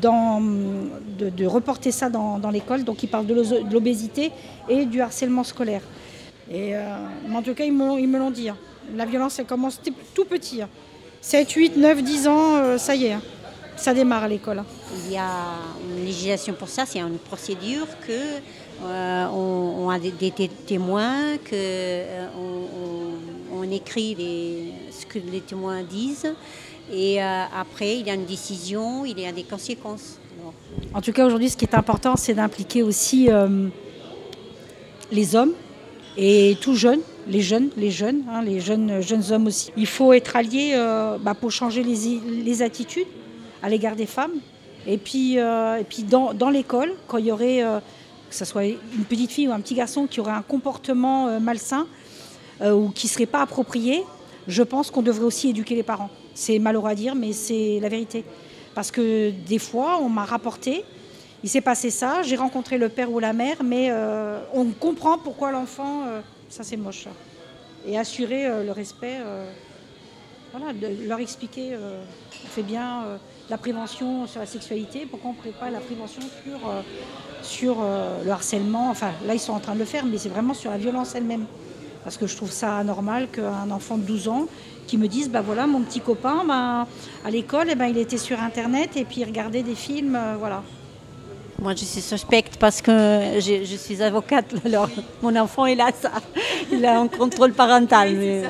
dans- de, de reporter ça dans, dans l'école. Donc ils parlent de l'obésité et du harcèlement scolaire. Et, euh, mais en tout cas, ils me, l'ont- ils me l'ont dit. hein. La violence, elle commence tout petit. hein. 7, 8, 9, 10 ans, euh, ça y est, hein. ça démarre à l'école. hein. Il y a une législation pour ça, c'est une procédure que euh, on, on a des, des té- témoins, que on, on- on écrit les- ce que les témoins disent, et après il y a une décision, il y a des conséquences. Alors, En tout cas, aujourd'hui, ce qui est important, c'est d'impliquer aussi les hommes et tout jeunes, les jeunes, les jeunes, hein, les jeunes, jeunes hommes aussi. Il faut être allié euh, bah, pour changer les, les attitudes à l'égard des femmes. Et puis, euh, et puis dans, dans l'école, quand il y aurait, euh, que ce soit une petite fille ou un petit garçon qui aurait un comportement euh, malsain euh, ou qui ne serait pas approprié, je pense qu'on devrait aussi éduquer les parents. C'est malheureux à dire, mais c'est la vérité. Parce que des fois, on m'a rapporté, il s'est passé ça, j'ai rencontré le père ou la mère, mais euh, on comprend pourquoi l'enfant, euh, ça c'est moche. Et assurer euh, le respect, voilà, de leur expliquer, on fait bien la prévention sur la sexualité, pourquoi on ne pas la prévention sur, le harcèlement, enfin là ils sont en train de le faire, mais c'est vraiment sur la violence elle-même. Parce que je trouve ça anormal qu'un enfant de 12 ans qui me dise, bah voilà, mon petit copain, ben, à l'école, eh ben, il était sur Internet et puis il regardait des films, voilà. Moi, je suis suspecte parce que je, je suis avocate. Alors, mon enfant, il a ça. Il a un contrôle parental. mais,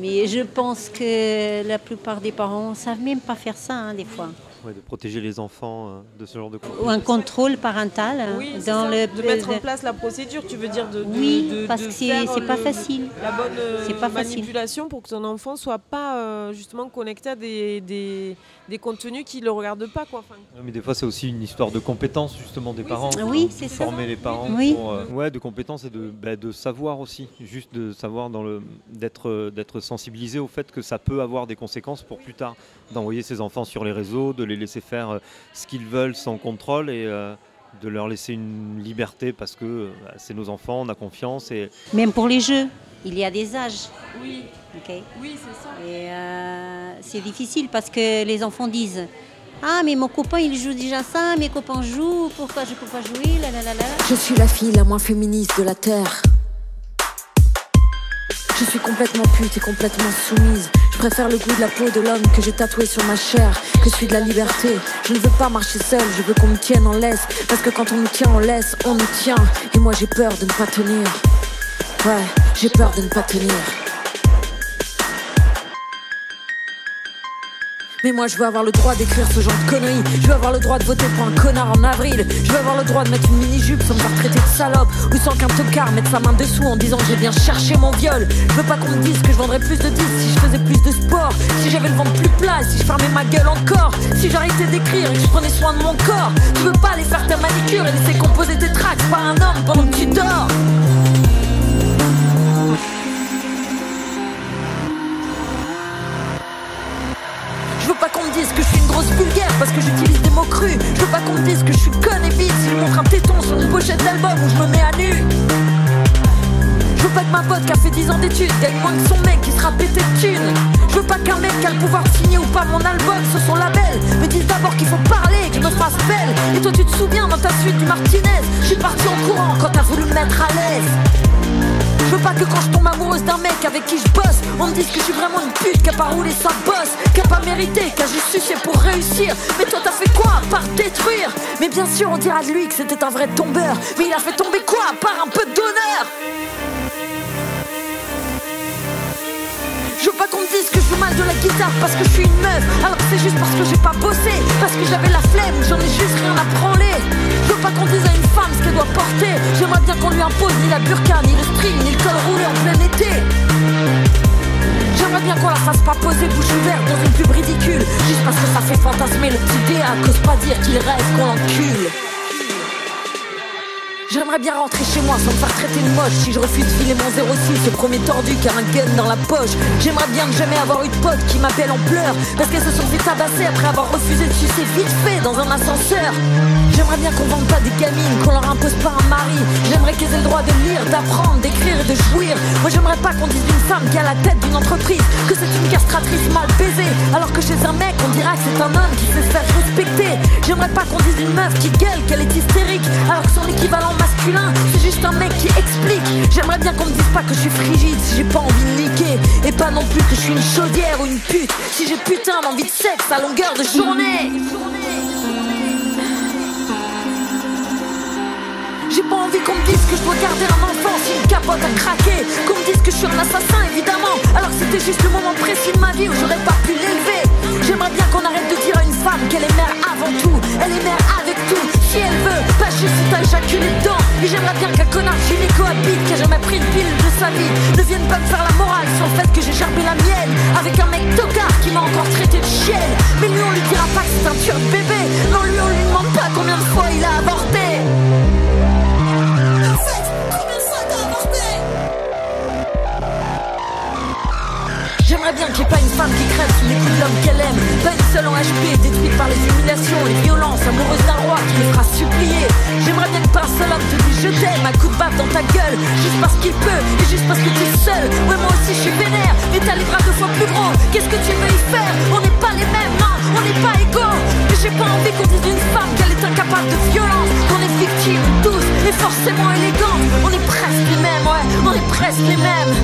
mais je pense que la plupart des parents ne savent même pas faire ça, hein, des fois. Ouais, de protéger les enfants euh, de ce genre de Ou un contrôle parental hein, Oui, c'est dans ça, le. de mettre en place la procédure, tu veux dire de, de- Oui, de- parce que c'est faire c'est pas le- facile. La bonne euh, C'est pas facile. manipulation pour que ton enfant soit pas euh, justement connecté à des, des, des contenus qui le regardent pas quoi. Enfin, Mais des fois, c'est aussi une histoire de compétences justement des Oui, parents. Oui, Hein, c'est ça. Former les parents. Oui. pour, euh, ouais, de compétences et de, bah, de savoir aussi, juste de savoir dans le, d'être, euh, d'être sensibilisé au fait que ça peut avoir des conséquences pour plus tard, d'envoyer ses enfants sur les réseaux, de les laisser faire euh, ce qu'ils veulent sans contrôle et euh, de leur laisser une liberté parce que euh, bah, c'est nos enfants, on a confiance et Même pour les jeux, il y a des âges. oui, ok oui, c'est ça. Et euh, c'est difficile parce que les enfants disent Ah, mais mon copain il joue déjà ça, mes copains jouent, pourquoi je peux pas jouer là, là, là, là. Je suis la fille la moins féministe de la Terre. Je suis complètement pute et complètement soumise. Je préfère le goût de la peau de l'homme que j'ai tatoué sur ma chair, que celui de la liberté. Je ne veux pas marcher seule, je veux qu'on me tienne en laisse. Parce que quand on nous tient en laisse, on nous tient. Et moi j'ai peur de ne pas tenir. Ouais, j'ai peur de ne pas tenir. Mais moi je veux avoir le droit d'écrire ce genre de conneries. Je veux avoir le droit de voter pour un connard en avril. Je veux avoir le droit de mettre une mini-jupe sans me faire traiter de salope. Ou sans qu'un tocard mette sa main dessous en disant que j'ai bien cherché mon viol. Je veux pas qu'on me dise que je vendrais plus de disques si je faisais plus de sport. Si j'avais le ventre plus plat, si je fermais ma gueule encore. Si j'arrêtais d'écrire et que je prenais soin de mon corps. Je veux pas aller faire ta manicure et laisser composer tes tracks par un homme pendant que tu dors Je veux pas qu'on me dise que je suis une grosse vulgaire parce que j'utilise des mots crus. Je veux pas qu'on dise que je suis conne et vite si je montre un téton sur une pochette d'album où je me mets à nu. Je veux pas que ma pote qui a fait 10 ans d'études gagne moins que son mec qui sera pété de thunes. Je veux pas qu'un mec qui a le pouvoir de signer ou pas mon album sur son label me dise d'abord qu'il faut parler, que je me fasse belle. Et toi tu te souviens dans ta suite du Martinez, je suis parti en courant quand t'as voulu me mettre à l'aise. Je veux pas que quand je tombe amoureuse d'un mec avec qui je bosse, on me dise que je suis vraiment une pute qui a pas roulé sa bosse, qui a pas mérité, qui a juste sucé pour réussir. Mais toi t'as fait quoi à part détruire? Mais bien sûr on dira de lui que c'était un vrai tombeur, mais il a fait tomber quoi? À part un peu d'honneur Je veux pas qu'on me disent que je joue mal de la guitare parce que je suis une meuf. Alors c'est juste parce que j'ai pas bossé Parce que j'avais la flemme, j'en ai juste rien à branler. Je veux pas qu'on dise à une femme ce qu'elle doit porter. J'aimerais bien qu'on lui impose ni la burqa, ni le string, ni le col roulé en plein été. J'aimerais bien qu'on la fasse pas poser bouche ouverte dans une pub ridicule Juste parce que ça fait fantasmer le petit dé à cause pas dire qu'il rêve qu'on l'encule J'aimerais bien rentrer chez moi sans me faire traiter de moche. Si je refuse de filer mon 06 ce premier tordu qui a un gun dans la poche. J'aimerais bien ne jamais avoir eu de potes qui m'appellent en pleurs. Parce qu'elles se sont fait tabasser après avoir refusé de sucer vite fait dans un ascenseur. J'aimerais bien qu'on vende pas des gamines, qu'on leur impose pas un mari. J'aimerais qu'elles aient le droit de lire, d'apprendre, d'écrire et de jouir. Moi j'aimerais pas qu'on dise d'une femme qui a la tête d'une entreprise Que c'est une castratrice mal baisée. Alors que chez un mec on dira que c'est un homme qui se faire respecter. J'aimerais pas qu'on dise d'une meuf qui gueule qu'elle est hystérique Alors que son équivalent masculin. C'est juste un mec qui explique. J'aimerais bien qu'on me dise pas que je suis frigide si j'ai pas envie de niquer. Et pas non plus que je suis une chaudière ou une pute. Si j'ai putain d'envie de sexe à longueur de journée. J'ai pas envie qu'on me dise que je dois garder un enfant si une capote a craqué Qu'on me dise que je suis un assassin évidemment. Alors c'était juste le moment précis de ma vie où j'aurais pas pu l'élever. J'aimerais bien qu'on arrête de dire femme qu'elle est mère avant tout. Elle est mère avec tout. Si elle veut Pas juste t'as éjaculé dedans Et j'aimerais bien qu'un connard gynéco habite Qui a jamais pris une pile de sa vie Ne vienne pas me faire la morale sur le fait que j'ai gerbé la mienne Avec un mec tocard qui m'a encore traité de chienne. Mais lui on lui dira pas que c'est un tueur de bébé. Non lui on lui demande pas combien de fois il a avorté J'aimerais bien n'y ait pas une femme qui crève sous les coups de l'homme qu'elle aime. Pas une seule en HP détruite par les humiliations, les violences Amoureuse d'un roi qui les fera supplier. J'aimerais bien que pas un seul homme te dise je t'aime à coup de baffe dans ta gueule. Juste parce qu'il peut et juste parce que tu es seul. Ouais moi aussi je suis vénère. Mais t'as les bras deux fois plus gros Qu'est-ce que tu veux y faire? On n'est pas les mêmes, non, on n'est pas égaux. Mais j'ai pas envie qu'on dise d'une femme qu'elle est incapable de violence. Qu'on est victime tous et forcément élégante. On est presque les mêmes, ouais, on est presque les mêmes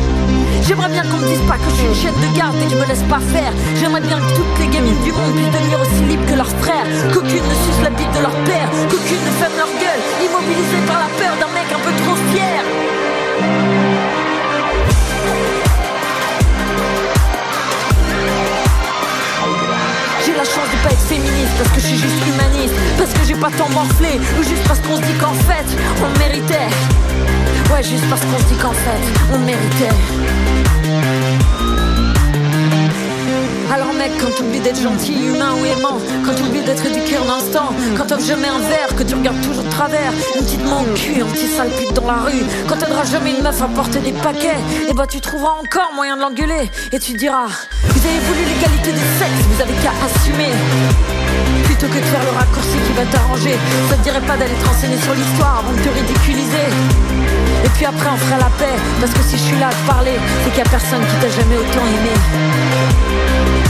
J'aimerais bien qu'on me dise pas que je suis une chienne de garde et que je me laisse pas faire. J'aimerais bien que toutes les gamines du monde puissent devenir aussi libres que leurs frères. Qu'aucune ne suce la bite de leur père. Qu'aucune ne ferme leur gueule. Immobilisée par la peur d'un mec un peu trop fier J'ai la chance de pas être féministe parce que je suis juste humaniste Parce que j'ai pas tant morflé Ou juste parce qu'on se dit qu'en fait on méritait. Ouais juste parce qu'on se dit qu'en fait on méritait mec, quand t'oublies d'être gentil, humain ou aimant Quand t'oublies d'être éduqué en instant Quand t'offres jamais un verre, que tu regardes toujours de travers Une petite main au cul, un petit sale pute dans la rue Quand t'aideras jamais une meuf à porter des paquets Et bah tu trouveras encore moyen de l'engueuler Et tu diras Vous avez voulu l'égalité des sexes, vous avez qu'à assumer Plutôt que de faire le raccourci qui va t'arranger Ça te dirait pas d'aller te renseigner sur l'histoire avant de te ridiculiser. Et puis après on fera la paix Parce que si je suis là à te parler C'est qu'il y a personne qui t'a jamais autant aimé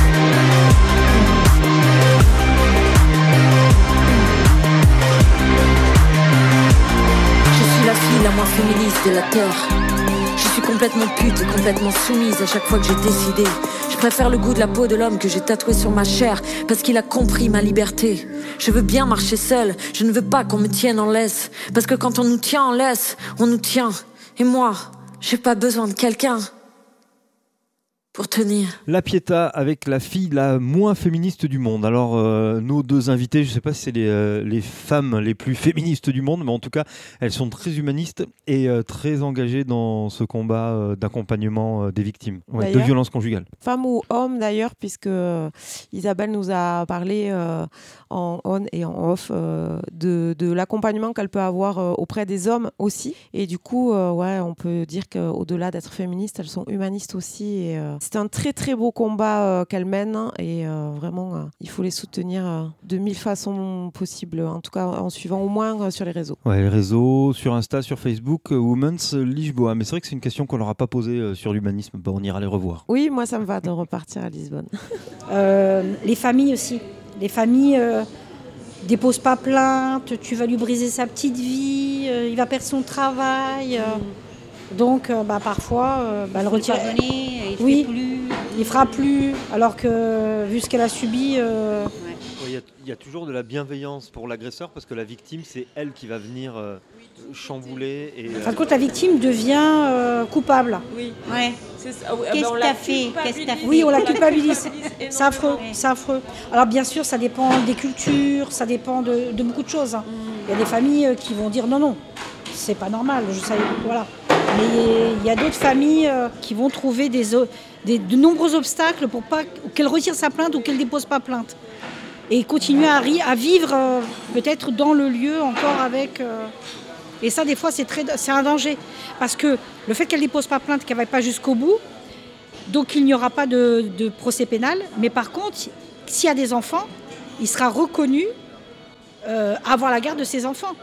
féministe de la Terre. Je suis complètement pute et complètement soumise à chaque fois que j'ai décidé. Je préfère le goût de la peau de l'homme que j'ai tatoué sur ma chair parce qu'il a compris ma liberté. Je veux bien marcher seule, je ne veux pas qu'on me tienne en laisse. Parce que quand on nous tient en laisse, on nous tient. Et moi, j'ai pas besoin de quelqu'un pour tenir. La Pietà avec la fille la moins féministe du monde. Alors, euh, nos deux invités, je ne sais pas si c'est les, euh, les, femmes les plus féministes du monde, mais en tout cas, elles sont très humanistes et euh, très engagées dans ce combat euh, d'accompagnement euh, des victimes ouais, de violences conjugales. Femmes ou hommes d'ailleurs, puisque Isabelle nous a parlé euh, en on et en off euh, de, de l'accompagnement qu'elle peut avoir euh, auprès des hommes aussi. Et du coup, ouais, on peut dire qu'au-delà d'être féministes, elles sont humanistes aussi. Et, c'est un très très beau combat euh, qu'elles mènent et euh, vraiment euh, il faut les soutenir de mille façons possibles, en tout cas en suivant au moins sur les réseaux. Ouais, les réseaux, sur Insta, sur Facebook, Women's Lisboa. Mais c'est vrai que c'est une question qu'on leur a pas posée sur l'humanisme. Bah, on ira les revoir. Oui, moi ça me va de repartir à Lisbonne. les familles aussi. Les familles déposent pas plainte, tu vas lui briser sa petite vie, il va perdre son travail. Donc, euh, bah, parfois, euh, bah, elle retire. Il oui, fait plus. il fera plus. Alors que, vu ce qu'elle a subi. Euh... Il il y, a- il y a toujours de la bienveillance pour l'agresseur parce que la victime, c'est elle qui va venir euh, chambouler. Et, En euh, fin de compte, la victime devient euh, coupable. Oui. Ouais. Ah oui, Qu'est-ce ben, on que la t'as fait? Qu'est-ce que t'as fait Oui, on la culpabilise. C'est affreux, c'est affreux. Alors bien sûr, ça dépend des cultures, ça dépend de, de beaucoup de choses. hein. Il y a des familles qui vont dire non, non, c'est pas normal, je savais, voilà. Mais il y a d'autres familles euh, qui vont trouver de nombreux obstacles pour qu'elle retire sa plainte ou qu'elle dépose pas plainte. Et continuer à, vivre euh, peut-être dans le lieu encore avec... euh, et ça, des fois, c'est un danger. Parce que le fait qu'elle dépose pas plainte, qu'elle ne va pas jusqu'au bout, donc il n'y aura pas de, procès pénal. Mais par contre, s'il y a des enfants, il sera reconnu avoir la garde de ses enfants.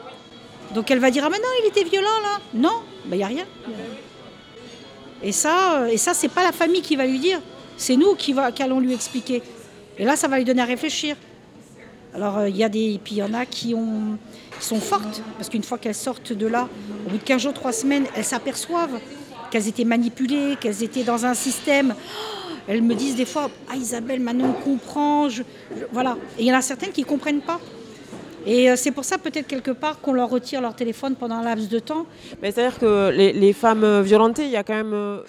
Donc elle va dire Ah, mais non, il était violent là. Non, il n'y a rien. Et ça, euh, et ça c'est pas la famille qui va lui dire. C'est nous qui, va, allons lui expliquer. Et là, ça va lui donner à réfléchir. Alors, euh, il y a des. Puis il y en a qui, ont, qui sont fortes. Parce qu'une fois qu'elles sortent de là, au bout de 15 jours, 3 semaines, elles s'aperçoivent qu'elles étaient manipulées, qu'elles étaient dans un système. Elles me disent des fois Ah, Isabelle, maintenant on comprend. Voilà. Et il y en a certaines qui ne comprennent pas. Et euh, c'est pour ça, peut-être quelque part, qu'on leur retire leur téléphone pendant un laps de temps. Mais c'est-à-dire que les, les femmes euh, violentées, il y a quand même euh,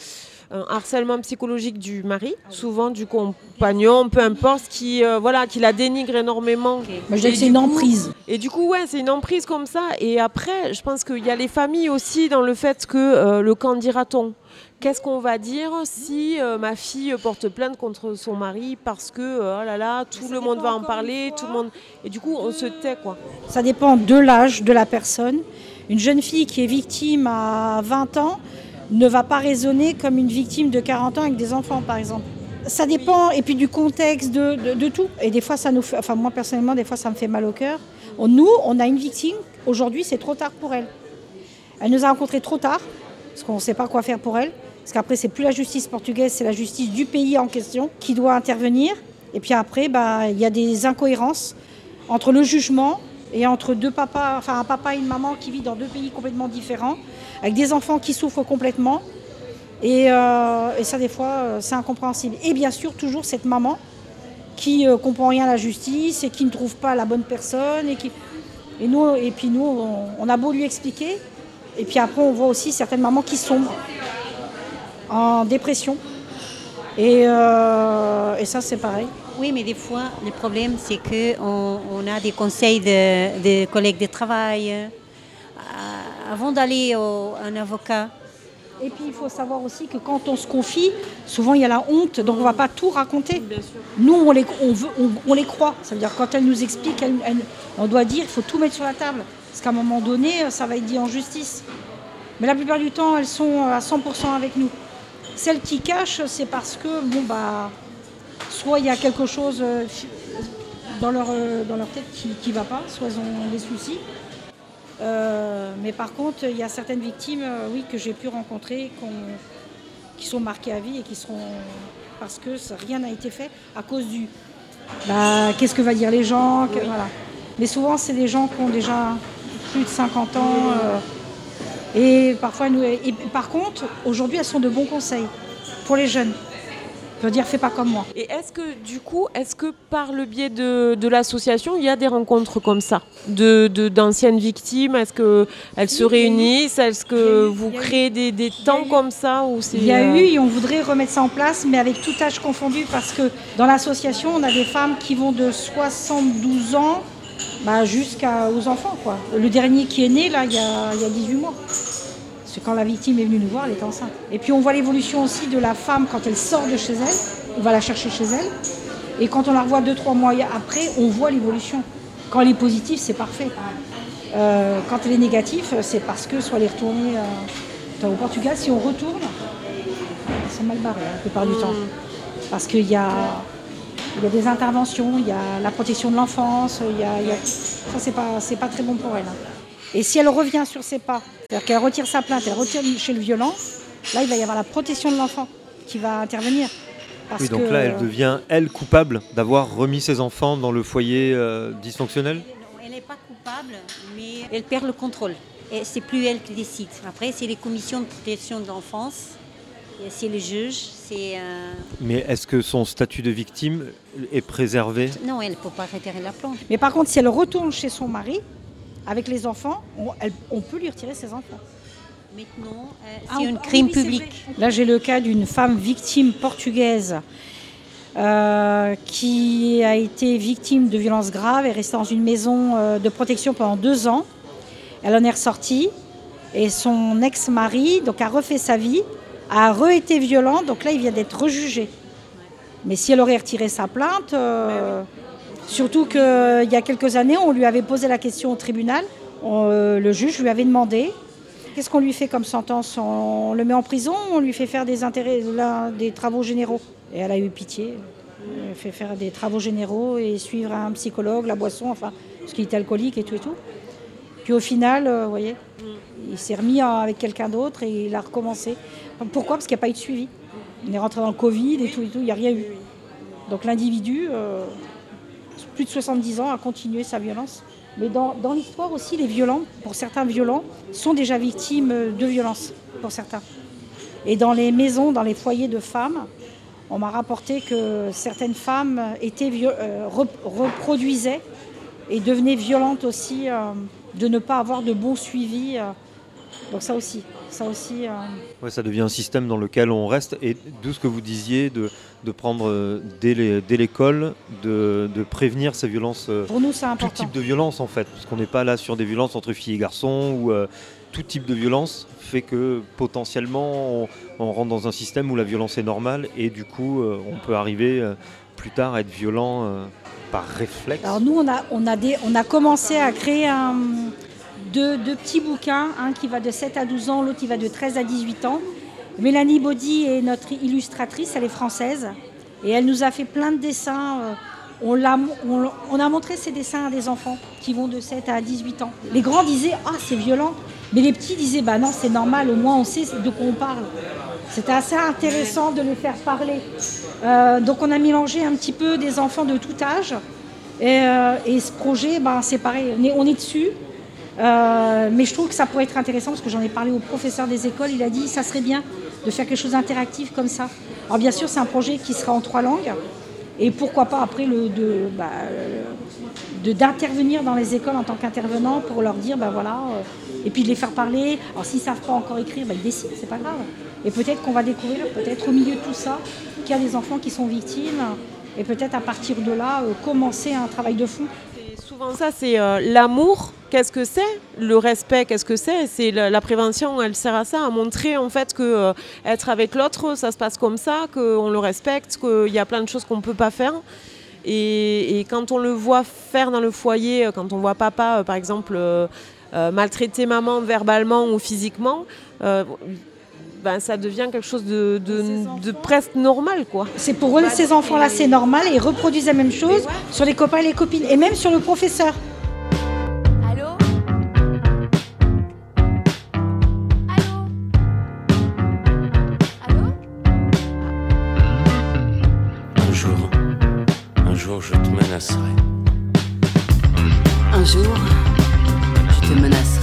un harcèlement psychologique du mari, souvent du compagnon, peu importe, qui, euh, voilà, qui la dénigre énormément. Moi, je dirais que c'est une coup- emprise. Et du coup, ouais, c'est une emprise comme ça. Et après, je pense qu'il y a les familles aussi dans le fait que euh, le qu'en dira-t-on Qu'est-ce qu'on va dire si euh, ma fille porte plainte contre son mari parce que, euh, oh là là, tout le monde va en parler, tout le monde... Et du coup, on se tait, quoi. Ça dépend de l'âge de la personne. Une jeune fille qui est victime à 20 ans ne va pas raisonner comme une victime de 40 ans avec des enfants, par exemple. Ça dépend, et puis du contexte, de, de- de tout. Et des fois, ça nous fait, enfin moi personnellement, des fois, ça me fait mal au cœur. On- Nous, on a une victime, aujourd'hui, c'est trop tard pour elle. Elle nous a rencontrés trop tard, parce qu'on ne sait pas quoi faire pour elle. Parce qu'après, c'est plus la justice portugaise, c'est la justice du pays en question qui doit intervenir. Et puis après, bah, il y a des incohérences entre le jugement et entre deux papas, enfin un papa et une maman qui vivent dans deux pays complètement différents, avec des enfants qui souffrent complètement. Et, euh, ça, des fois, euh, c'est incompréhensible. Et bien sûr, toujours cette maman qui ne comprend rien à la justice et qui ne trouve pas la bonne personne. Et, nous, et puis nous, on, on a beau lui expliquer. Et puis après, on voit aussi certaines mamans qui sombrent en dépression. Et, euh, et ça, c'est pareil. Oui, mais des fois, le problème, c'est qu'on on a des conseils de, de collègues de travail. euh, avant d'aller au- à un avocat, Et puis il faut savoir aussi que quand on se confie, souvent il y a la honte, donc on ne va pas tout raconter. Nous, on les, on veut, on, on les croit. Ça veut dire quand elles nous expliquent, elles- elles- on doit dire, il faut tout mettre sur la table. Parce qu'à un moment donné, ça va être dit en justice. Mais la plupart du temps, elles sont à 100% avec nous. Celles qui cachent, c'est parce que, bon, bah, soit il y a quelque chose euh, dans leur, euh, dans leur tête qui ne va pas, soit elles ont des soucis. Euh, mais par contre, il y a certaines victimes, oui, que j'ai pu rencontrer, qui sont marquées à vie et qui seront parce que ça- rien n'a été fait à cause du. Bah, qu'est-ce que va dire les gens que- voilà. Mais souvent, c'est des gens qui ont déjà plus de 50 ans. euh, et parfois, nous, et par contre, aujourd'hui, elles sont de bons conseils pour les jeunes. Je veux dire, fais pas comme moi. Et est-ce que du coup, est-ce que par le biais de, de l'association, il y a des rencontres comme ça de de- d'anciennes victimes? Est-ce qu'elles se Oui, eu- réunissent? Est-ce que eu- vous eu- créez des, des temps eu- comme ça Il y a euh, eu et on voudrait remettre ça en place, mais avec tout âge confondu, parce que dans l'association, on a des femmes qui vont de 72 ans bah, jusqu'aux enfants. Quoi. Le dernier qui est né, là, il y a, il y a 18 mois. Que quand la victime est venue nous voir, elle est enceinte. Et puis on voit l'évolution aussi de la femme quand elle sort de chez elle. On va la chercher chez elle. Et quand on la revoit 2-3 mois après, on voit l'évolution. Quand elle est positive, c'est parfait. Euh, quand elle est négative, c'est parce que soit elle est retournée euh, au Portugal, si on retourne, sont mal barrés hein, la plupart du temps. Parce qu'il y a, il y a des interventions, il y a la protection de l'enfance, il y a, il y a- ça c'est pas, c'est pas très bon pour elle. hein. Et si elle revient sur ses pas, c'est-à-dire qu'elle retire sa plainte, elle retire chez le violent, là il va y avoir la protection de l'enfant qui va intervenir. Parce Oui, donc que, là, elle devient, elle, coupable d'avoir remis ses enfants dans le foyer euh, dysfonctionnel? Non, Elle n'est pas coupable, mais elle perd le contrôle. Et c'est plus elle qui décide. Après, c'est les commissions de protection de l'enfance C'est le juge, c'est... euh, Mais est-ce que son statut de victime est préservé? Non, elle ne peut pas retirer la plante. Mais par contre, si elle retourne chez son mari, avec les enfants, on, elle- on peut lui retirer ses enfants. Maintenant, euh, Ah, c'est un ah crime oui, public. Là, j'ai le cas d'une femme victime portugaise euh, qui a été victime de violences graves et restée dans une maison euh, de protection pendant deux ans. Elle en est ressortie et son ex-mari donc a refait sa vie, a re-été violent, donc là il vient d'être rejugé. Mais si elle aurait retiré sa plainte, euh, surtout qu'il y a quelques années, on lui avait posé la question au tribunal, on- euh, le juge lui avait demandé Qu'est-ce qu'on lui fait comme sentence? On le met en prison ou on lui fait faire des, intérêts, là, des travaux généraux? Et elle a eu pitié. Elle a fait faire des travaux généraux et suivre un psychologue, la boisson, enfin, parce qu'il était alcoolique et tout et tout. Puis au final, euh, vous voyez, il s'est remis avec quelqu'un d'autre et il a recommencé. Pourquoi? Parce qu'il n'y a pas eu de suivi. On est rentré dans le Covid et tout et tout, il n'y a rien eu. Donc l'individu, euh, plus de 70 ans, a continué sa violence. Mais dans, dans l'histoire aussi, les violents, pour certains violents, sont déjà victimes de violences, pour certains. Et dans les maisons, dans les foyers de femmes, on m'a rapporté que certaines femmes étaient euh, rep- reproduisaient et devenaient violentes aussi, euh, de ne pas avoir de bon suivi. euh. Donc ça aussi, ça aussi. euh, Ouais, ça devient un système dans lequel on reste. Et d'où ce que vous disiez de, de prendre euh, dès l'école, de, de prévenir ces violences, pour nous, c'est tout important. type de violence en fait. Parce qu'on n'est pas là sur des violences entre filles et garçons ou euh, tout type de violence fait que potentiellement on, on rentre dans un système où la violence est normale et du coup euh, on peut arriver plus tard être violent euh, par réflexe. Alors nous, on a, on a, des, on a commencé à créer un- deux, deux petits bouquins, un qui va de 7 à 12 ans, l'autre qui va de 13 à 18 ans. Mélanie Baudy est notre illustratrice, elle est française, et elle nous a fait plein de dessins. euh, On, l'a- on- on a montré ces dessins à des enfants qui vont de 7 à 18 ans. Les grands disaient Ah, c'est violent. Mais les petits disaient Bah non, c'est normal, au moins on sait de quoi on parle. C'était assez intéressant de les faire parler. Euh, donc on a mélangé un petit peu des enfants de tout âge. Et, euh, ce projet, ben, c'est pareil, on est, dessus. Euh, mais je trouve que ça pourrait être intéressant parce que j'en ai parlé au professeur des écoles. Il a dit ça serait bien de faire quelque chose d'interactif comme ça. Alors bien sûr, c'est un projet qui sera en trois langues. Et pourquoi pas après le, de, bah, d'intervenir dans les écoles en tant qu'intervenant pour leur dire ben voilà et puis de les faire parler. Alors s'ils savent pas encore écrire, ben, ils dessinent, c'est pas grave. Et peut-être qu'on va découvrir, peut-être au milieu de tout ça, qu'il y a des enfants qui sont victimes et peut-être à partir de là euh, commencer un travail de fond. Souvent ça, c'est euh, l'amour. Qu'est-ce que c'est? Le respect, qu'est-ce que c'est? C'est la, prévention, elle sert à ça, à montrer en fait que euh, être avec l'autre, ça se passe comme ça, qu'on le respecte, qu'il y a plein de choses qu'on ne peut pas faire. Et, et quand on le voit faire dans le foyer, quand on voit papa, par exemple, maltraiter maman verbalement ou physiquement, ben, ça devient quelque chose de, de- de presque normal, quoi. C'est pour eux, ces enfants-là, c'est normal et ils reproduisent la même chose sur les copains et les copines et même sur le professeur. Allô Allô Allô Un jour, un jour je te menacerai. Un jour, je te menacerai.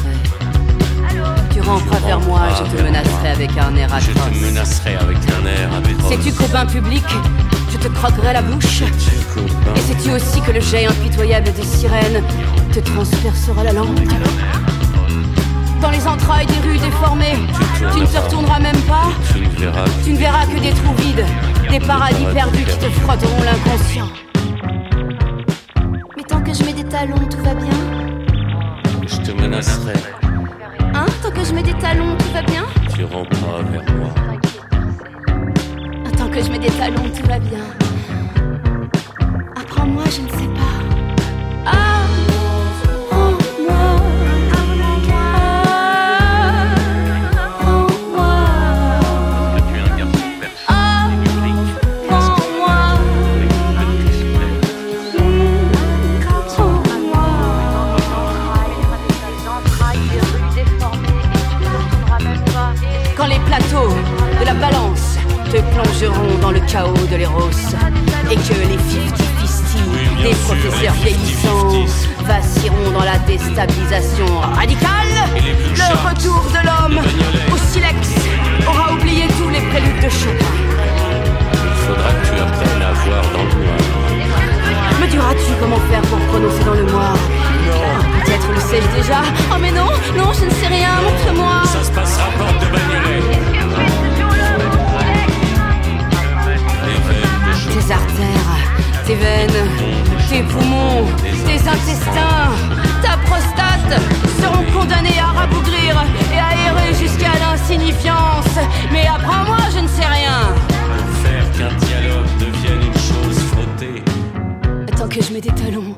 Tu ramperas vers moi, je te menacerai avec un air Je te atroce. menacerai avec un air atroce. Sais-tu qu'au bain public, je te croquerai la bouche Et sais-tu aussi que le jet impitoyable des sirènes te transpercera la langue Dans les entrailles des rues déformées, tu ne te retourneras même pas Tu ne verras que Tu ne verras que des trous vides, des paradis perdus qui te frotteront l'inconscient. Mais tant que je mets des talons, tout va bien je te menacerai. Hein Tant que je mets des talons, tout va bien Tu ramperas vers moi. Tant que je mets des talons, tout va bien. Apprends-moi, je ne sais pas. Balance te plongeront dans le chaos de l'éros et que les 50-50 Oui, des sûr, professeurs vieillissants 50-50. vacilleront dans la déstabilisation radicale, le retour de l'homme au silex aura oublié tous les préludes de Chopin. Il faudra que tu apprennes à voir dans le noir. Me diras-tu comment faire pour prononcer dans le noir? Non, Peut-être le sais-je déjà. Oh mais non, non, je ne sais rien, montre-moi. ça se passera porte de Bagnolet. Tes artères, tes veines, tes poumons, tes intestins, ta prostate seront condamnés à rabougrir et à errer jusqu'à l'insignifiance. Mais apprends-moi, je ne sais rien. Faire qu'un dialogue devienne une chose frottée. Tant que je mets des talons,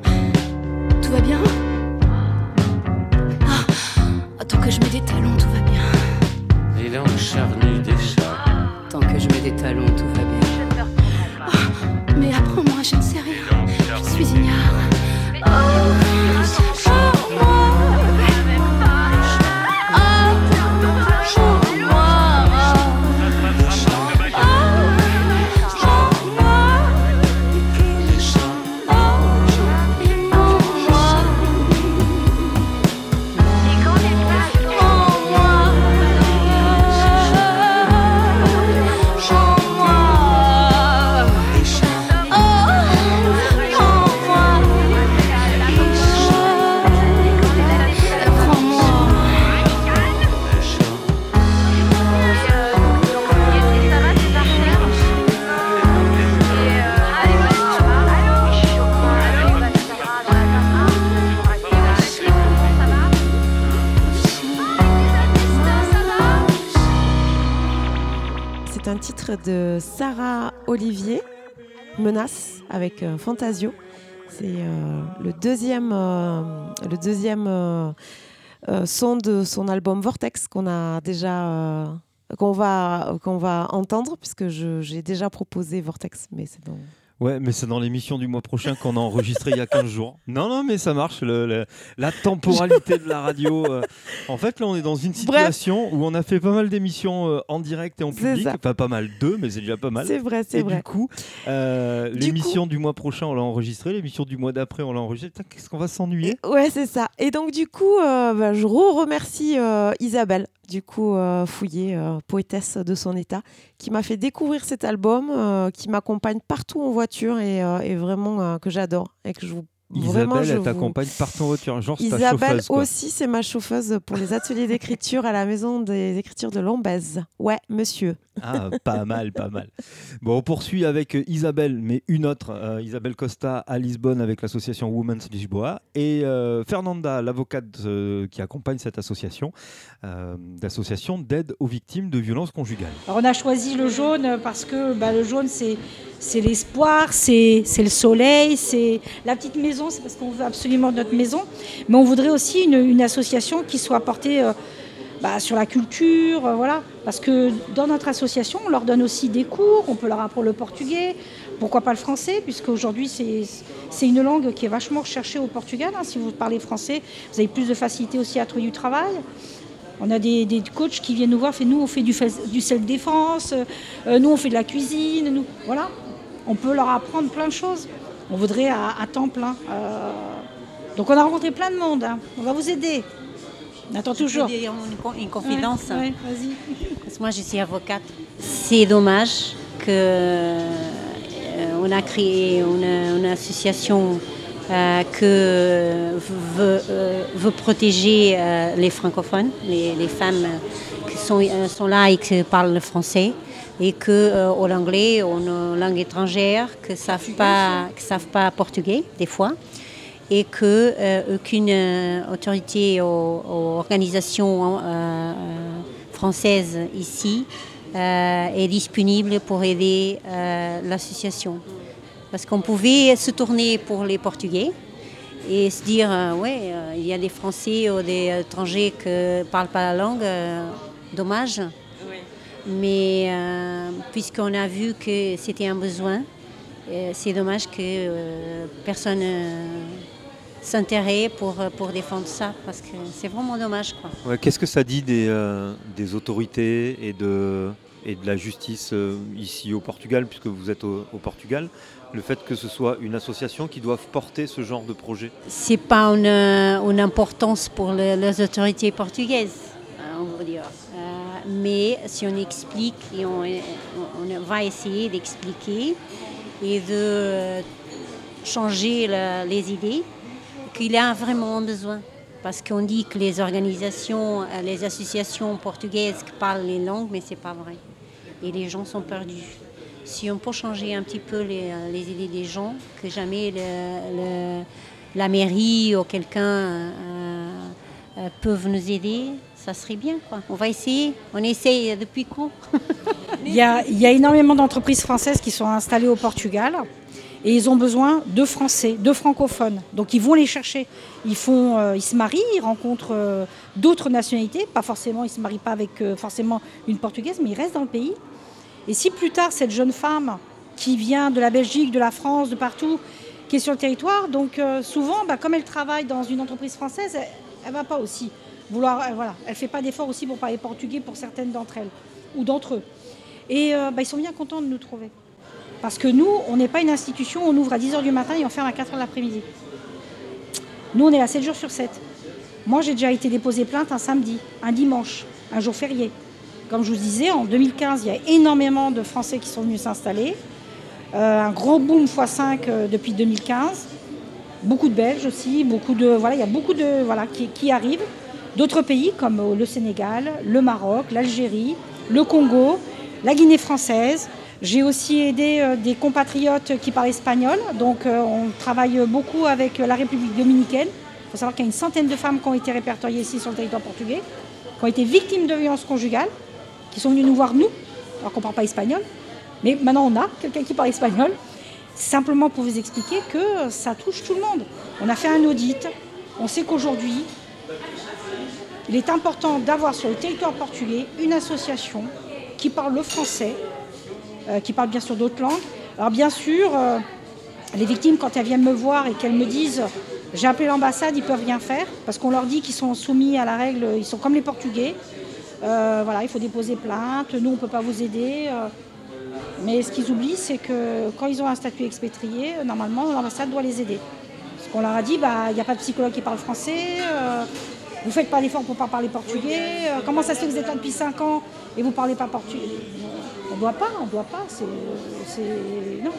Sarah Olivier, Menace, avec euh, Fantasio. C'est euh, le deuxième, euh, son de son album Vortex qu'on a déjà. qu'on va, entendre, puisque j'ai déjà proposé Vortex, mais c'est dans, Ouais, mais c'est dans l'émission du mois prochain qu'on a enregistré il y a 15 jours. Non, non, mais ça marche. le- le- la temporalité de la radio. euh. En fait, là, on est dans une situation où on a fait pas mal d'émissions euh, en direct et en public. ça. Pas pas mal, deux, mais c'est déjà pas mal. C'est vrai, c'est et vrai. du coup, euh, Du l'émission du mois prochain, on l'a enregistrée. L'émission du mois d'après, on l'a enregistrée. Putain, Qu'est-ce qu'on va s'ennuyer? Ouais, c'est ça. Et donc, du coup, euh, bah, je re-remercie euh, Isabelle, du coup, euh, Fouillé, euh, poétesse de son état, qui m'a fait découvrir cet album, euh, qui m'accompagne partout en voiture et, euh, et vraiment euh, que j'adore. Et que je vous. vraiment, Isabelle, elle vous- t'accompagne partout en voiture. Genre, Isabelle chauffeuse. quoi. aussi, c'est ma chauffeuse pour les ateliers d'écriture à la maison des écritures de Lombez. Ouais, monsieur. Ah, pas mal, pas mal. Bon, on poursuit avec euh, Isabelle, mais une autre, euh, Isabelle Costa à Lisbonne avec l'association Women's Lisboa, et euh, Fernanda, l'avocate qui accompagne cette association, d'association d'aide aux victimes de violences conjugales. Alors on a choisi le jaune parce que bah, le jaune c'est l'espoir, c'est le soleil, c'est la petite maison, c'est parce qu'on veut absolument notre maison, mais on voudrait aussi une, association qui soit portée bah, sur la culture, euh, voilà, parce que dans notre association on leur donne aussi des cours, on peut leur apprendre le portugais, pourquoi pas le français, puisque aujourd'hui c'est une langue qui est vachement recherchée au Portugal. hein. Si vous parlez français, vous avez plus de facilité aussi à trouver du travail. On a des, coachs qui viennent nous voir, nous on fait du, du self-défense, euh, nous on fait de la cuisine, nous, voilà. On peut leur apprendre plein de choses. On voudrait à, à temps plein. euh. Donc on a rencontré plein de monde, hein. on va vous aider. On attend toujours. peux dire une, co- une confidence ouais, vas-y. Parce que moi, je suis avocate. C'est dommage que euh, on a créé une, une association euh, que veut, euh, veut protéger euh, les francophones, les, les femmes qui sont, sont là et qui parlent le français, et que au anglais, ou une langue étrangère, que savent pas, que savent pas portugais des fois et que euh, aucune euh, autorité ou, ou organisation euh, française ici est disponible pour aider l'association. Parce qu'on pouvait se tourner pour les Portugais et se dire, ouais, il y a des Français ou des étrangers qui ne parlent pas la langue, dommage. Mais puisqu'on a vu que c'était un besoin, c'est dommage que personne euh, s'intéresse pour, pour défendre ça, parce que c'est vraiment dommage. Quoi. Ouais, Qu'est-ce que ça dit des, euh, des autorités et de, et de la justice euh, ici au Portugal, puisque vous êtes au, au Portugal, le fait que ce soit une association qui doive porter ce genre de projet? C'est pas une, une importance pour le- les autorités portugaises, hein, on va dire. Euh, mais si on explique et on, on va essayer d'expliquer et de changer le- les idées, qu'il a vraiment besoin. Parce qu'on dit que les organisations, euh, les associations portugaises parlent les langues, mais c'est pas vrai. Et les gens sont perdus. Si on peut changer un petit peu les, euh, les idées des gens, que jamais la mairie ou quelqu'un euh, peuvent nous aider, ça serait bien. On va essayer. On essaye depuis quand? Il y, a, il y a énormément d'entreprises françaises qui sont installées au Portugal et ils ont besoin de Français, de francophones. Donc ils vont les chercher. Ils, font, euh, ils se marient, ils rencontrent euh, d'autres nationalités. Pas forcément, ils ne se marient pas avec euh, forcément une Portugaise, mais ils restent dans le pays. Et si plus tard, cette jeune femme qui vient de la Belgique, de la France, de partout, qui est sur le territoire, donc souvent, bah, comme elle travaille dans une entreprise française, elle ne va pas aussi vouloir. euh, voilà, elle ne fait pas d'effort aussi pour parler portugais pour certaines d'entre elles ou d'entre eux. Et bah, ils sont bien contents de nous trouver. Parce que nous, on n'est pas une institution, on ouvre à 10h du matin et on ferme à 4h de l'après-midi. Nous, on est là 7 jours sur 7. Moi, j'ai déjà été déposé plainte un samedi, un dimanche, un jour férié. Comme je vous disais, en 2015, il y a énormément de Français qui sont venus s'installer. Euh, un gros boom x5 euh, depuis 2015. Beaucoup de Belges aussi, beaucoup de voilà, il y a beaucoup de voilà qui, arrivent. D'autres pays comme euh, le Sénégal, le Maroc, l'Algérie, le Congo, la Guinée française. J'ai aussi aidé euh, des compatriotes qui parlent espagnol. Donc euh, on travaille beaucoup avec la République dominicaine. Il faut savoir qu'il y a une centaine de femmes qui ont été répertoriées ici sur le territoire portugais, qui ont été victimes de violences conjugales, qui sont venues nous voir nous, alors qu'on ne parle pas espagnol. Mais maintenant on a quelqu'un qui parle espagnol. Simplement pour vous expliquer que ça touche tout le monde. On a fait un audit. On sait qu'aujourd'hui, il est important d'avoir sur le territoire portugais une association qui parle le français, qui parle bien sûr d'autres langues. Alors bien sûr, euh, les victimes, quand elles viennent me voir et qu'elles me disent j'ai appelé l'ambassade, ils peuvent rien faire, parce qu'on leur dit qu'ils sont soumis à la règle, ils sont comme les Portugais. Euh, voilà, il faut déposer plainte, nous on ne peut pas vous aider. euh. mais ce qu'ils oublient, c'est que quand ils ont un statut expatrié, euh, normalement l'ambassade doit les aider. Parce qu'on leur a dit, bah, il n'y a pas de psychologue qui parle français, euh, vous ne faites pas d'efforts pour ne pas parler portugais, euh, comment ça se fait que vous êtes là depuis 5 ans et vous ne parlez pas portugais? On ne doit pas, on ne doit pas, c'est... Non.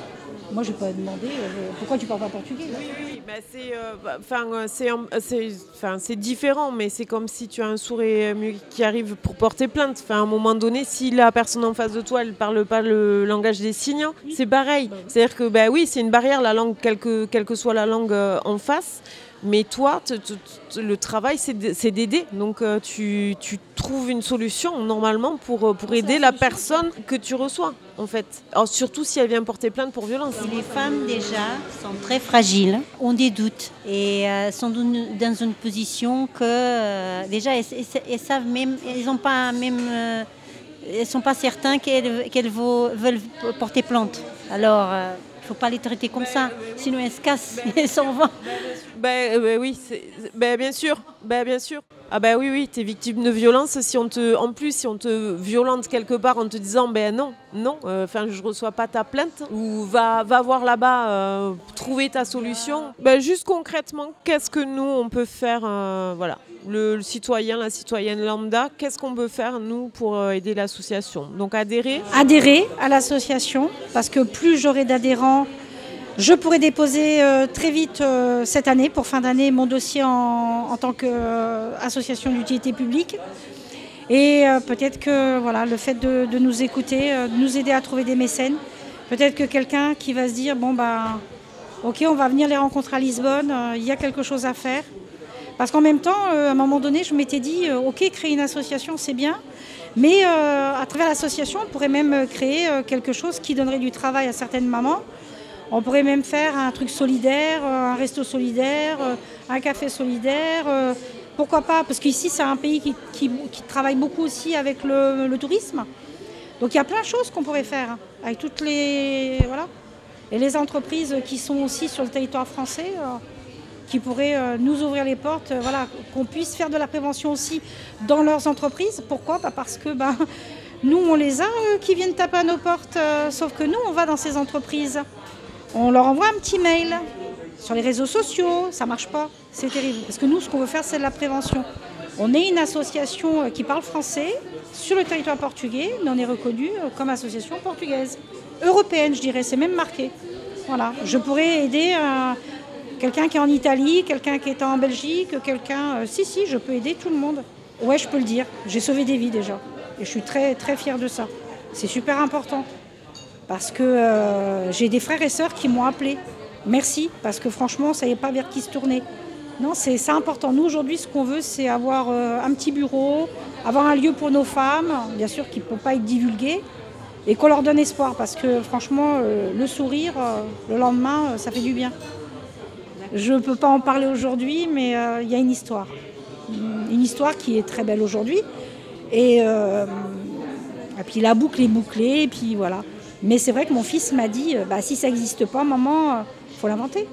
Moi, je n'ai pas demandé euh, pourquoi tu ne parles pas portugais. là? Oui, bah, c'est euh, bah, euh, différent, mais c'est comme si tu as un sourd et muet qui arrive pour porter plainte. à un moment donné, si la personne en face de toi, elle parle pas le langage des signes, c'est pareil. C'est-à-dire que bah, oui, c'est une barrière, la langue, quelle que, quelle que soit la langue euh, en face. Mais toi, te- te- te- le travail, c'est d'aider. Donc, euh, tu, tu trouves une solution, normalement, pour, euh, pour aider la personne que tu reçois, en fait. Alors, surtout si elle vient porter plainte pour violence. Les femmes déjà sont très fragiles, ont des doutes et euh, sont dans une- position que euh, déjà elles, elles- elles savent même, elles ont pas même, elles sont pas certains qu'elles veulent porter plainte. Alors faut pas les traiter comme ça, sinon elles se cassent, elles s'en vont. Ben, euh, ben oui, ben, bien sûr, ben, bien sûr. Ah ben oui, oui, tu es victime de violence. Si on te, en plus, si on te violente quelque part en te disant, ben non, non, euh, enfin, je reçois pas ta plainte, ou va, va voir là-bas, euh, trouver ta solution. Ben, juste concrètement, qu'est-ce que nous on peut faire, euh, voilà, le, citoyen, la citoyenne lambda, qu'est-ce qu'on peut faire nous pour euh, aider l'association? Donc adhérer? adhérer à l'association parce que plus j'aurai d'adhérents, je pourrai déposer euh, très vite euh, cette année, pour fin d'année, mon dossier en, tant qu'association d'utilité publique. Et peut-être que voilà, le fait de, nous écouter, de nous aider à trouver des mécènes, peut-être que quelqu'un qui va se dire bon bah ok on va venir les rencontrer à Lisbonne, il y a quelque chose à faire. Parce qu'en même temps, euh, à un moment donné, je m'étais dit, euh, ok, créer une association, c'est bien, mais euh, à travers l'association, on pourrait même créer quelque chose qui donnerait du travail à certaines mamans. On pourrait même faire un truc solidaire, un resto solidaire, un café solidaire. pourquoi pas Parce qu'ici, c'est un pays qui, travaille beaucoup aussi avec le, le tourisme. Donc il y a plein de choses qu'on pourrait faire hein, avec toutes les. Voilà. Et les entreprises qui sont aussi sur le territoire français, qui pourraient euh, nous ouvrir les portes, euh, voilà, qu'on puisse faire de la prévention aussi dans leurs entreprises. Pourquoi Bah, Parce que bah, nous, on les a eux, qui viennent taper à nos portes, euh, sauf que nous, on va dans ces entreprises. On leur envoie un petit mail sur les réseaux sociaux, ça marche pas, c'est terrible. Parce que nous, ce qu'on veut faire, c'est de la prévention. On est une association qui parle français sur le territoire portugais, mais on est reconnu comme association portugaise. Européenne, je dirais, c'est même marqué. Voilà. Je pourrais aider quelqu'un qui est en Italie, quelqu'un qui est en Belgique, quelqu'un. si, si, je peux aider tout le monde. Ouais, je peux le dire. J'ai sauvé des vies déjà. Et je suis très, très fière de ça. C'est super important. Parce que j'ai des frères et sœurs qui m'ont appelé. Merci, parce que franchement, on ne savait pas vers qui se tourner. Non, c'est important. Nous, aujourd'hui, ce qu'on veut, c'est avoir euh, un petit bureau, avoir un lieu pour nos femmes, bien sûr, qui ne peut pas être divulgué, et qu'on leur donne espoir, parce que franchement, euh, le sourire, euh, le lendemain, ça fait du bien. Je ne peux pas en parler aujourd'hui, mais il y a une histoire. Une histoire qui est très belle aujourd'hui. Et, et, puis la boucle est bouclée, et puis voilà. Mais c'est vrai que mon fils m'a dit, bah, si ça n'existe pas, maman, il faut l'inventer.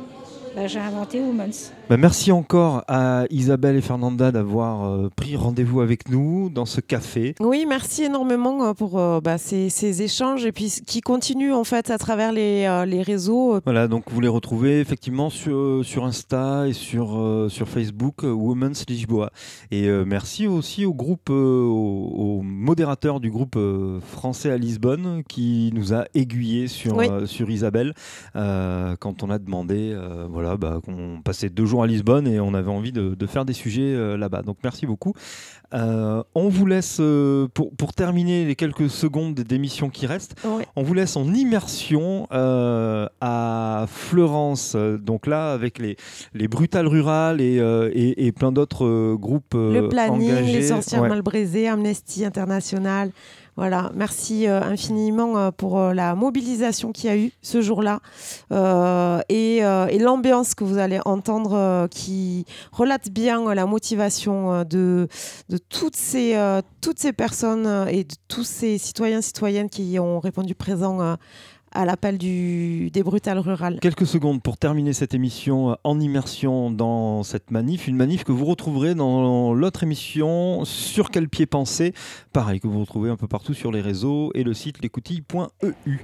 Bah, j'ai inventé Women's. Bah, merci encore à Isabelle et Fernanda d'avoir euh, pris rendez-vous avec nous dans ce café. Oui, merci énormément euh, pour euh, bah, ces, échanges et puis qui continuent en fait à travers les, les réseaux. Voilà, donc vous les retrouvez effectivement sur, sur Insta et sur, sur Facebook, Women's Lisboa. Et merci aussi au groupe, au, modérateur du groupe français à Lisbonne qui nous a aiguillé sur, sur Isabelle quand on a demandé voilà, bah, qu'on passait deux jours à Lisbonne et on avait envie de, faire des sujets euh, là-bas. Donc merci beaucoup. Euh, on vous laisse, euh, pour, pour, terminer les quelques secondes d'émission qui restent, on vous laisse en immersion à Florence, donc là avec les, les Brutales Rurales et, et, plein d'autres groupes Le planning, engagés. les sorcières mal brisées, Amnesty International. Voilà, merci euh, infiniment euh, pour euh, la mobilisation qu'il y a eu ce jour-là et, l'ambiance que vous allez entendre qui relate bien la motivation de, toutes, ces, toutes ces personnes et de tous ces citoyens citoyennes qui ont répondu présent à l'appel des brutales rurales. Quelques secondes pour terminer cette émission euh, en immersion dans cette manif, une manif que vous retrouverez dans l'autre émission Sur quel pied penser, pareil que vous retrouvez un peu partout sur les réseaux et le site lescoutilles.eu.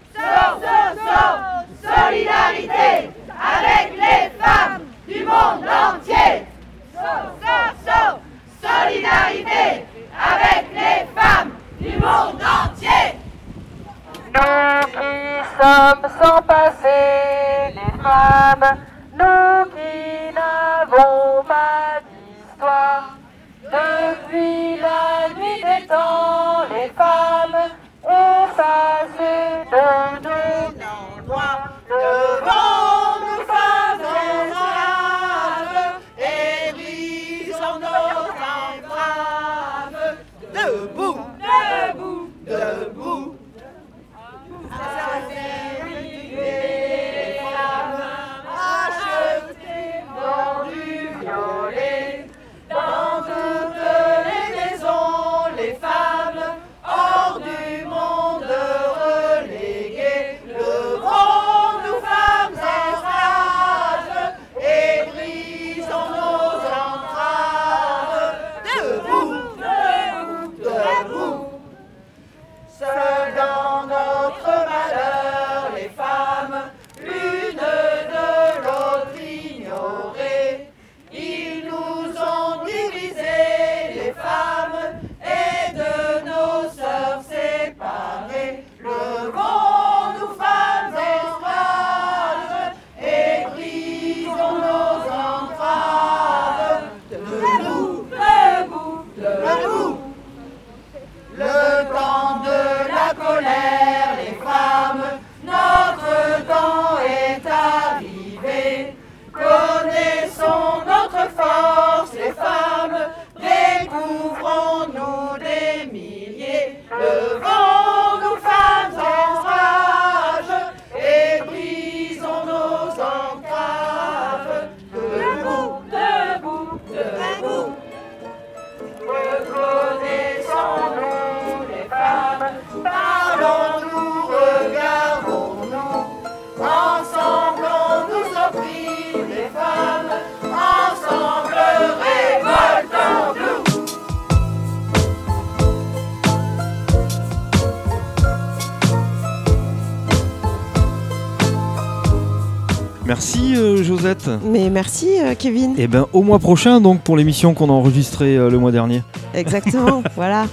solidarité avec les femmes du monde entier. solidarité avec les femmes du monde entier. Nous qui sommes sans passé, les femmes, nous qui n'avons pas d'histoire. Depuis la nuit des temps, les femmes effacées de nos devant merci euh, Kevin. Et ben au mois prochain donc pour l'émission qu'on a enregistrée euh, le mois dernier. Exactement, voilà.